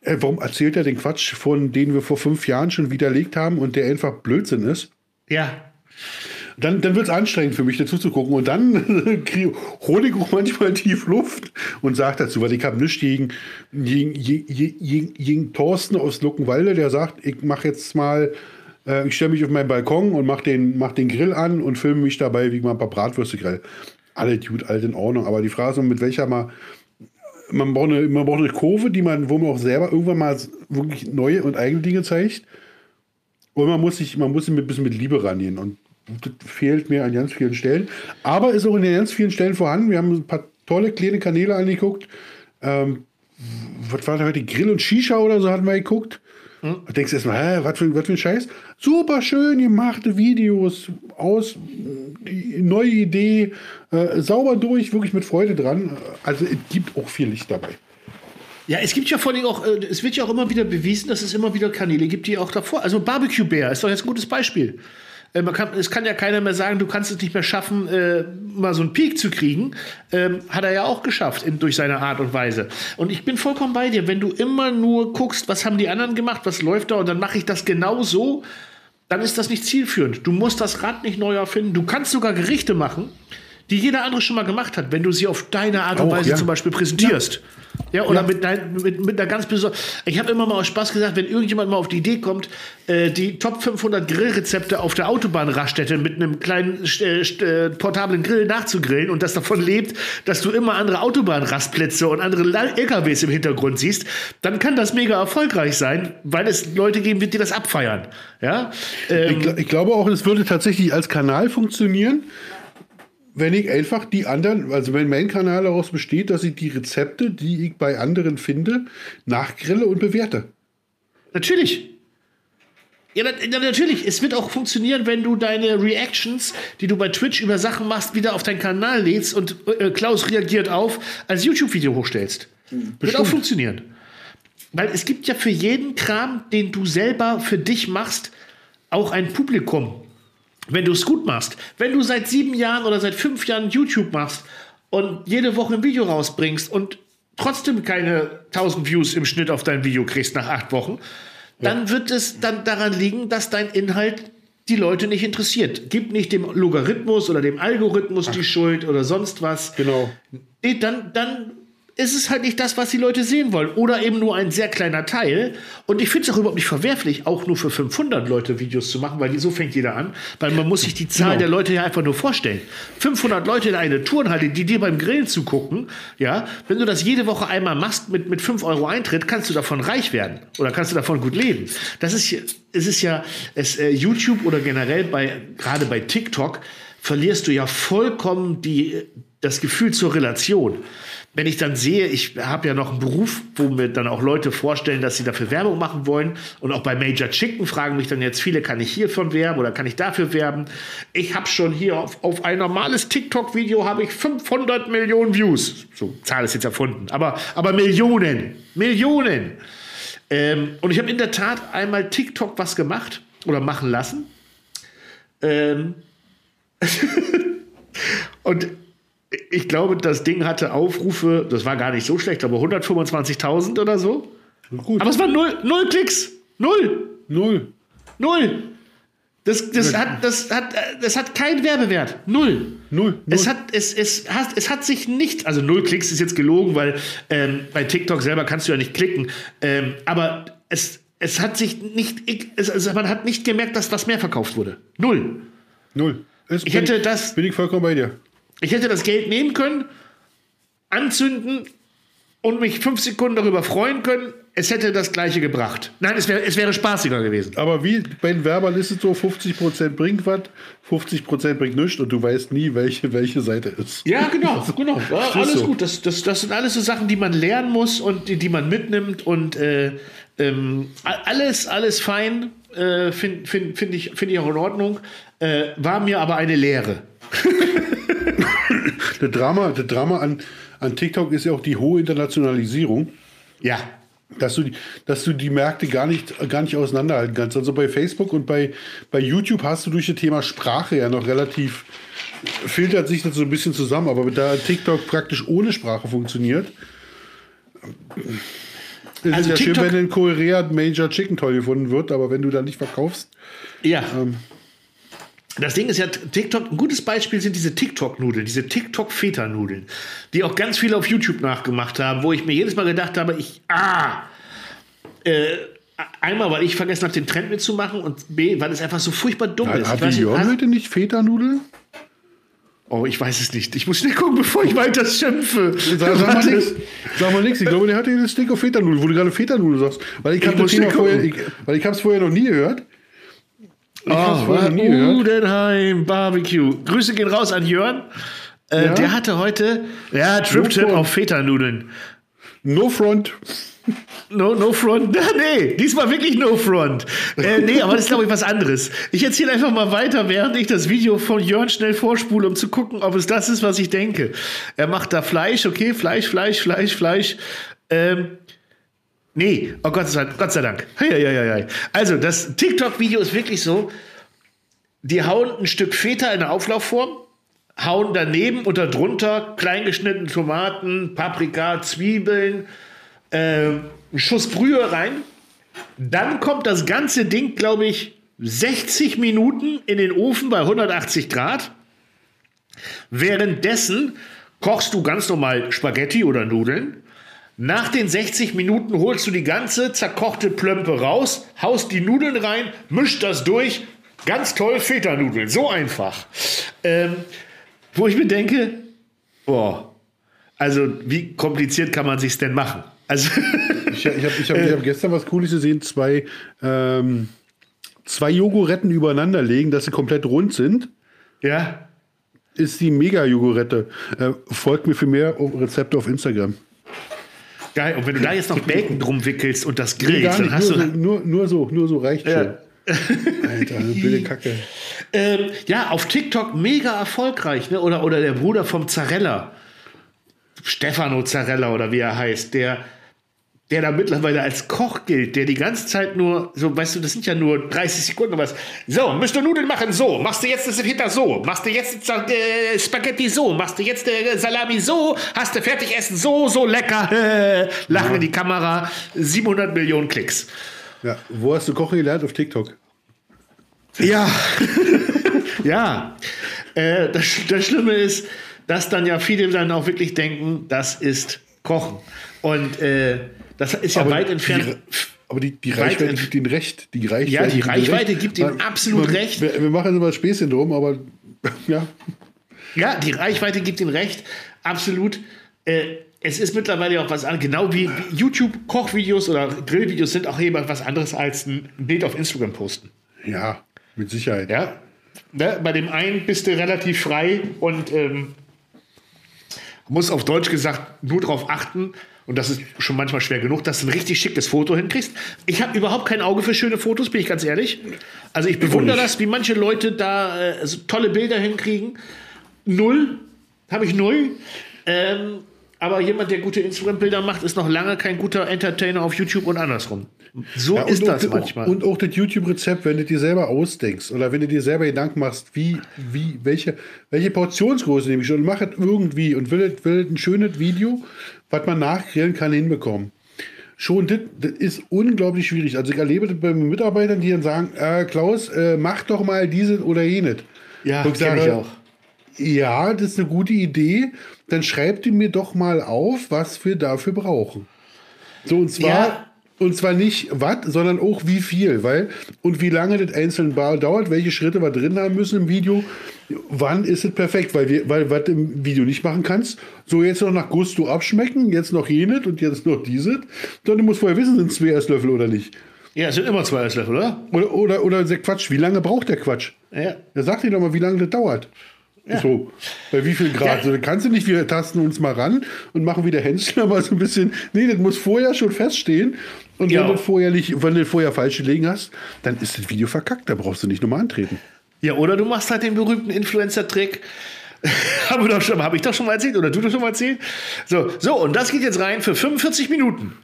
äh, warum erzählt er den Quatsch, von den wir vor fünf Jahren schon widerlegt haben und der einfach Blödsinn ist? Ja dann, dann wird es anstrengend für mich dazu zu gucken. Und dann hole ich auch manchmal tief Luft und sage dazu, weil ich habe nichts gegen, gegen, gegen, gegen Thorsten aus Luckenwalde, der sagt, ich mache jetzt mal, äh, ich stelle mich auf meinen Balkon und mache den, mach den Grill an und filme mich dabei, wie ich mal ein paar Bratwürste grill. Alle gut, alles in Ordnung. Aber die Frage ist, mit welcher mal man braucht, eine, man braucht eine Kurve, die man, wo man auch selber irgendwann mal wirklich neue und eigene Dinge zeigt. Und man muss sich, man muss sich ein bisschen mit Liebe rangehen. Und das fehlt mir an ganz vielen Stellen. Aber ist auch in ganz vielen Stellen vorhanden. Wir haben ein paar tolle kleine Kanäle angeguckt. Ähm, was war da heute? Grill und Shisha oder so hatten wir geguckt. Hm. Da denkst du erstmal, hä, was für, für ein Scheiß. Super schön gemachte Videos aus, neue Idee, äh, sauber durch, wirklich mit Freude dran. Also es gibt auch viel Licht dabei. Ja, es gibt ja vor allem auch, äh, es wird ja auch immer wieder bewiesen, dass es immer wieder Kanäle gibt, die auch davor. Also Barbecue Bear ist doch jetzt ein gutes Beispiel. Äh, man kann, es kann ja keiner mehr sagen, du kannst es nicht mehr schaffen, äh, mal so einen Peak zu kriegen. Ähm, hat er ja auch geschafft in, durch seine Art und Weise. Und ich bin vollkommen bei dir. Wenn du immer nur guckst, was haben die anderen gemacht, was läuft da und dann mache ich das genau so, dann ist das nicht zielführend. Du musst das Rad nicht neu erfinden. Du kannst sogar Gerichte machen, die jeder andere schon mal gemacht hat, wenn du sie auf deine Art und Weise ja. zum Beispiel präsentierst. Ja. Ja, oder ja. Mit, mit, mit einer ganz besonderen. Ich habe immer mal aus Spaß gesagt, wenn irgendjemand mal auf die Idee kommt, äh, die Top 500 Grillrezepte auf der Autobahnraststätte mit einem kleinen äh, äh, portablen Grill nachzugrillen und das davon lebt, dass du immer andere Autobahnrastplätze und andere LKWs im Hintergrund siehst, dann kann das mega erfolgreich sein, weil es Leute geben wird, die das abfeiern. Ja? Ähm, ich, ich glaube auch, es würde tatsächlich als Kanal funktionieren wenn ich einfach die anderen, also wenn mein Kanal daraus besteht, dass ich die Rezepte, die ich bei anderen finde, nachgrille und bewerte. Natürlich. Ja, natürlich. Es wird auch funktionieren, wenn du deine Reactions, die du bei Twitch über Sachen machst, wieder auf deinen Kanal lädst und äh, Klaus reagiert auf, als YouTube-Video hochstellst. Bestimmt. Wird auch funktionieren. Weil es gibt ja für jeden Kram, den du selber für dich machst, auch ein Publikum wenn du es gut machst, wenn du seit sieben Jahren oder seit fünf Jahren YouTube machst und jede Woche ein Video rausbringst und trotzdem keine 1000 Views im Schnitt auf dein Video kriegst nach acht Wochen, ja. dann wird es dann daran liegen, dass dein Inhalt die Leute nicht interessiert. Gib nicht dem Logarithmus oder dem Algorithmus Ach. die Schuld oder sonst was. Genau. Dann, dann ist es halt nicht das, was die Leute sehen wollen. Oder eben nur ein sehr kleiner Teil. Und ich finde es auch überhaupt nicht verwerflich, auch nur für 500 Leute Videos zu machen, weil so fängt jeder an. Weil man muss sich die Zahl genau. der Leute ja einfach nur vorstellen. 500 Leute in eine Turnhalle, die dir beim Grillen zugucken, ja, wenn du das jede Woche einmal machst mit, mit 5 Euro Eintritt, kannst du davon reich werden. Oder kannst du davon gut leben. Das ist, es ist ja, es, äh, YouTube oder generell bei, gerade bei TikTok, verlierst du ja vollkommen die, das Gefühl zur Relation wenn ich dann sehe, ich habe ja noch einen Beruf, wo mir dann auch Leute vorstellen, dass sie dafür Werbung machen wollen. Und auch bei Major Chicken fragen mich dann jetzt viele, kann ich hiervon werben oder kann ich dafür werben? Ich habe schon hier auf, auf ein normales TikTok-Video habe ich 500 Millionen Views. So, Zahl ist jetzt erfunden. Aber, aber Millionen. Millionen. Ähm, und ich habe in der Tat einmal TikTok was gemacht oder machen lassen. Ähm und ich glaube, das Ding hatte Aufrufe, das war gar nicht so schlecht, aber 125.000 oder so. Gut. Aber es waren null, null Klicks. Null. Null. Null. Das, das, hat, das, hat, das hat keinen Werbewert. Null. Null. Es, hat, es, es, hat, es hat sich nicht, also null Klicks ist jetzt gelogen, weil ähm, bei TikTok selber kannst du ja nicht klicken. Ähm, aber es, es hat sich nicht, es, also man hat nicht gemerkt, dass was mehr verkauft wurde. Null. Null. Es ich hätte das. Bin ich vollkommen bei dir. Ich hätte das Geld nehmen können, anzünden und mich fünf Sekunden darüber freuen können, es hätte das gleiche gebracht. Nein, es, wär, es wäre spaßiger gewesen. Aber wie bei den Werbern ist es so, 50% bringt was, 50% bringt nichts und du weißt nie, welche, welche Seite ist. Ja, genau, genau. Ja, alles so. gut. Das, das, das sind alles so Sachen, die man lernen muss und die, die man mitnimmt und äh, ähm, alles, alles fein, äh, finde find, find ich, find ich auch in Ordnung. Äh, war mir aber eine Lehre. das Drama, das Drama an, an TikTok ist ja auch die hohe Internationalisierung. Ja. Dass du, dass du die Märkte gar nicht, gar nicht auseinanderhalten kannst. Also bei Facebook und bei, bei YouTube hast du durch das Thema Sprache ja noch relativ, filtert sich das so ein bisschen zusammen. Aber da TikTok praktisch ohne Sprache funktioniert, ist also ja TikTok, schön, wenn in Korea Major Chicken toll gefunden wird, aber wenn du da nicht verkaufst. Ja. Ähm, das Ding ist ja, TikTok, ein gutes Beispiel sind diese TikTok-Nudeln, diese TikTok-Feta-Nudeln, die auch ganz viele auf YouTube nachgemacht haben, wo ich mir jedes Mal gedacht habe, ich, ah, äh, einmal, weil ich vergessen habe, den Trend mitzumachen und B, weil es einfach so furchtbar dumm ja, ist. Hat die Jörn heute nicht Feta-Nudeln? Oh, ich weiß es nicht. Ich muss schnell gucken, bevor ich weiter schimpfe. Sag, sag mal nichts. Sag mal nichts. Ich glaube, der hat hier den Stick auf Feta-Nudeln, wo du gerade Feta-Nudeln sagst. Weil ich, ich habe vorher, ich, weil ich habe es vorher noch nie gehört. Ich oh, Udenheim Barbecue. Grüße gehen raus an Jörn. Äh, ja? Der hatte heute, ja, Trip-Tip no auf Feta-Nudeln. No Front. No, no Front. nee, diesmal wirklich No Front. Äh, nee, aber das ist, glaube ich, was anderes. Ich erzähle einfach mal weiter, während ich das Video von Jörn schnell vorspule, um zu gucken, ob es das ist, was ich denke. Er macht da Fleisch, okay, Fleisch, Fleisch, Fleisch, Fleisch. Ähm, Nee, oh Gott sei, Gott sei Dank. Also, das TikTok-Video ist wirklich so, die hauen ein Stück Feta in der Auflaufform, hauen daneben und darunter kleingeschnittene Tomaten, Paprika, Zwiebeln, äh, einen Schuss Brühe rein. Dann kommt das ganze Ding, glaube ich, 60 Minuten in den Ofen bei 180 Grad. Währenddessen kochst du ganz normal Spaghetti oder Nudeln nach den 60 Minuten holst du die ganze zerkochte Plömpe raus, haust die Nudeln rein, mischt das durch. Ganz toll, Feta-Nudeln. So einfach. Ähm, wo ich mir denke, boah, also wie kompliziert kann man sich denn machen? Also ich habe ich hab, ich hab gestern was Cooles gesehen, zwei, ähm, zwei Jogoretten übereinander legen, dass sie komplett rund sind. Ja. Ist die Mega-Jogurette. Äh, folgt mir für mehr Rezepte auf Instagram. Geil. Und wenn du da jetzt noch Bacon drum wickelst und das grillst, dann hast nur du. So, nur, nur so, nur so reicht ja. schon. Alter, eine blöde Kacke. Ähm, ja, auf TikTok mega erfolgreich, ne? Oder, oder der Bruder vom Zarella. Stefano Zarella oder wie er heißt, der der da mittlerweile als Koch gilt, der die ganze Zeit nur, so, weißt du, das sind ja nur 30 Sekunden was. So, müsst du Nudeln machen, so, machst du jetzt das Feta so, machst du jetzt äh, Spaghetti so, machst du jetzt äh, Salami so, hast du fertig essen so, so lecker, lachen ja. in die Kamera, 700 Millionen Klicks. Ja, wo hast du Kochen gelernt? Auf TikTok. Ja, ja. Äh, das, das Schlimme ist, dass dann ja viele dann auch wirklich denken, das ist Kochen. Und äh, das ist ja aber weit entfernt. Die, aber die, die Reichweite gibt ihnen recht. Die Reichweite ja, die Reichweite gibt ihnen absolut recht. Wir, wir machen immer Späßchen drum, aber ja. Ja, die Reichweite gibt ihnen recht. Absolut. Äh, es ist mittlerweile auch was anderes. Genau wie, wie YouTube-Kochvideos oder Grillvideos sind auch immer was anderes als ein Bild auf Instagram posten. Ja, mit Sicherheit. Ja. Ne? Bei dem einen bist du relativ frei und ähm, musst auf Deutsch gesagt nur darauf achten, und das ist schon manchmal schwer genug, dass du ein richtig schickes Foto hinkriegst. Ich habe überhaupt kein Auge für schöne Fotos, bin ich ganz ehrlich. Also ich bewundere das, wie manche Leute da äh, so tolle Bilder hinkriegen. Null, habe ich null. Ähm, aber jemand, der gute Instagram-Bilder macht, ist noch lange kein guter Entertainer auf YouTube und andersrum. So ja, ist das manchmal. Und auch das YouTube-Rezept, wenn du dir selber ausdenkst oder wenn du dir selber Gedanken machst, wie, wie, welche, welche Portionsgröße nehme ich und mache es irgendwie und will, will ein schönes Video, was man nachgrillen kann, hinbekommen. Schon, das, das ist unglaublich schwierig. Also ich erlebe das bei Mitarbeitern, die dann sagen, äh, Klaus, äh, mach doch mal dieses oder jenes. Ja, ich sage, ich auch. Ja, das ist eine gute Idee. Dann schreibt ihr mir doch mal auf, was wir dafür brauchen. So, und zwar, ja. Und zwar nicht was, sondern auch wie viel, weil und wie lange das einzeln dauert, welche Schritte wir drin haben müssen im Video. Wann ist es perfekt? Weil, wir, weil was im Video nicht machen kannst, so jetzt noch nach Gusto abschmecken, jetzt noch jenes und jetzt noch dieses. Sondern du musst vorher wissen, sind es zwei Esslöffel oder nicht. Ja, es sind immer zwei Esslöffel, oder? Oder, oder, oder Quatsch, wie lange braucht der Quatsch? Ja. Ja, sag dir doch mal, wie lange das dauert. Ja. So, bei wie viel Grad? Ja. So, kannst du nicht, wir tasten uns mal ran und machen wieder Hänschen, aber so ein bisschen, nee, das muss vorher schon feststehen. Und ja. wenn, du vorher nicht, wenn du vorher falsch gelegen hast, dann ist das Video verkackt, da brauchst du nicht nochmal antreten. Ja, oder du machst halt den berühmten Influencer-Trick. Habe hab ich doch schon mal erzählt oder du doch schon mal erzählt? So, so, und das geht jetzt rein für 45 Minuten.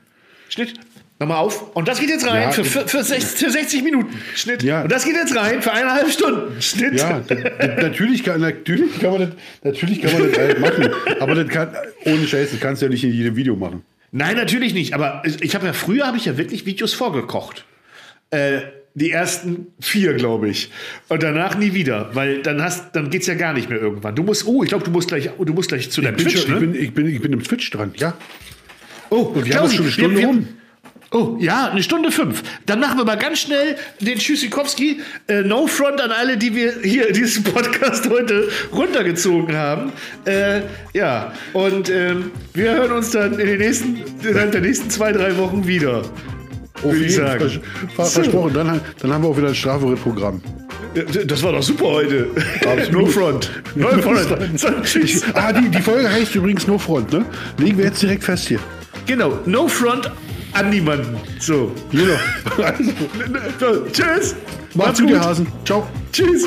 Schnitt. Nochmal auf. Und das geht jetzt rein ja, für, für, für, 60, für 60 Minuten. Schnitt. Ja. Und das geht jetzt rein für eineinhalb Stunden. Schnitt. Ja, natürlich kann, natürlich kann man das, natürlich kann man das halt machen. Aber das kann, ohne Scheiß, das kannst du ja nicht in jedem Video machen. Nein, natürlich nicht. Aber ich habe ja früher habe ich ja wirklich Videos vorgekocht. Äh, die ersten vier, glaube ich. Und danach nie wieder, weil dann hast, dann geht's ja gar nicht mehr irgendwann. Du musst, oh, ich glaube, du musst gleich, du musst gleich zu deinem Twitch. Schon, ne? ich, bin, ich, bin, ich bin im Twitch dran, ja. Oh, und wir Klausi, haben schon eine Stunde wir, wir, rum. Oh, ja, eine Stunde fünf. Dann machen wir mal ganz schnell den Tschüssikowski. Äh, no front an alle, die wir hier diesen Podcast heute runtergezogen haben. Äh, ja, und ähm, wir hören uns dann in den nächsten, in der nächsten zwei, drei Wochen wieder. Auf jeden Fall. Vers versprochen. Dann, dann haben wir auch wieder ein Strafverrittprogramm. Das war doch super heute. no Front. No Front. Tschüss. ah, die, die Folge heißt übrigens No Front, ne? Legen wir jetzt direkt fest hier. Genau, No Front an niemanden. So. Genau. Also. tschüss. Macht's gut, ihr Hasen. Ciao. Tschüss.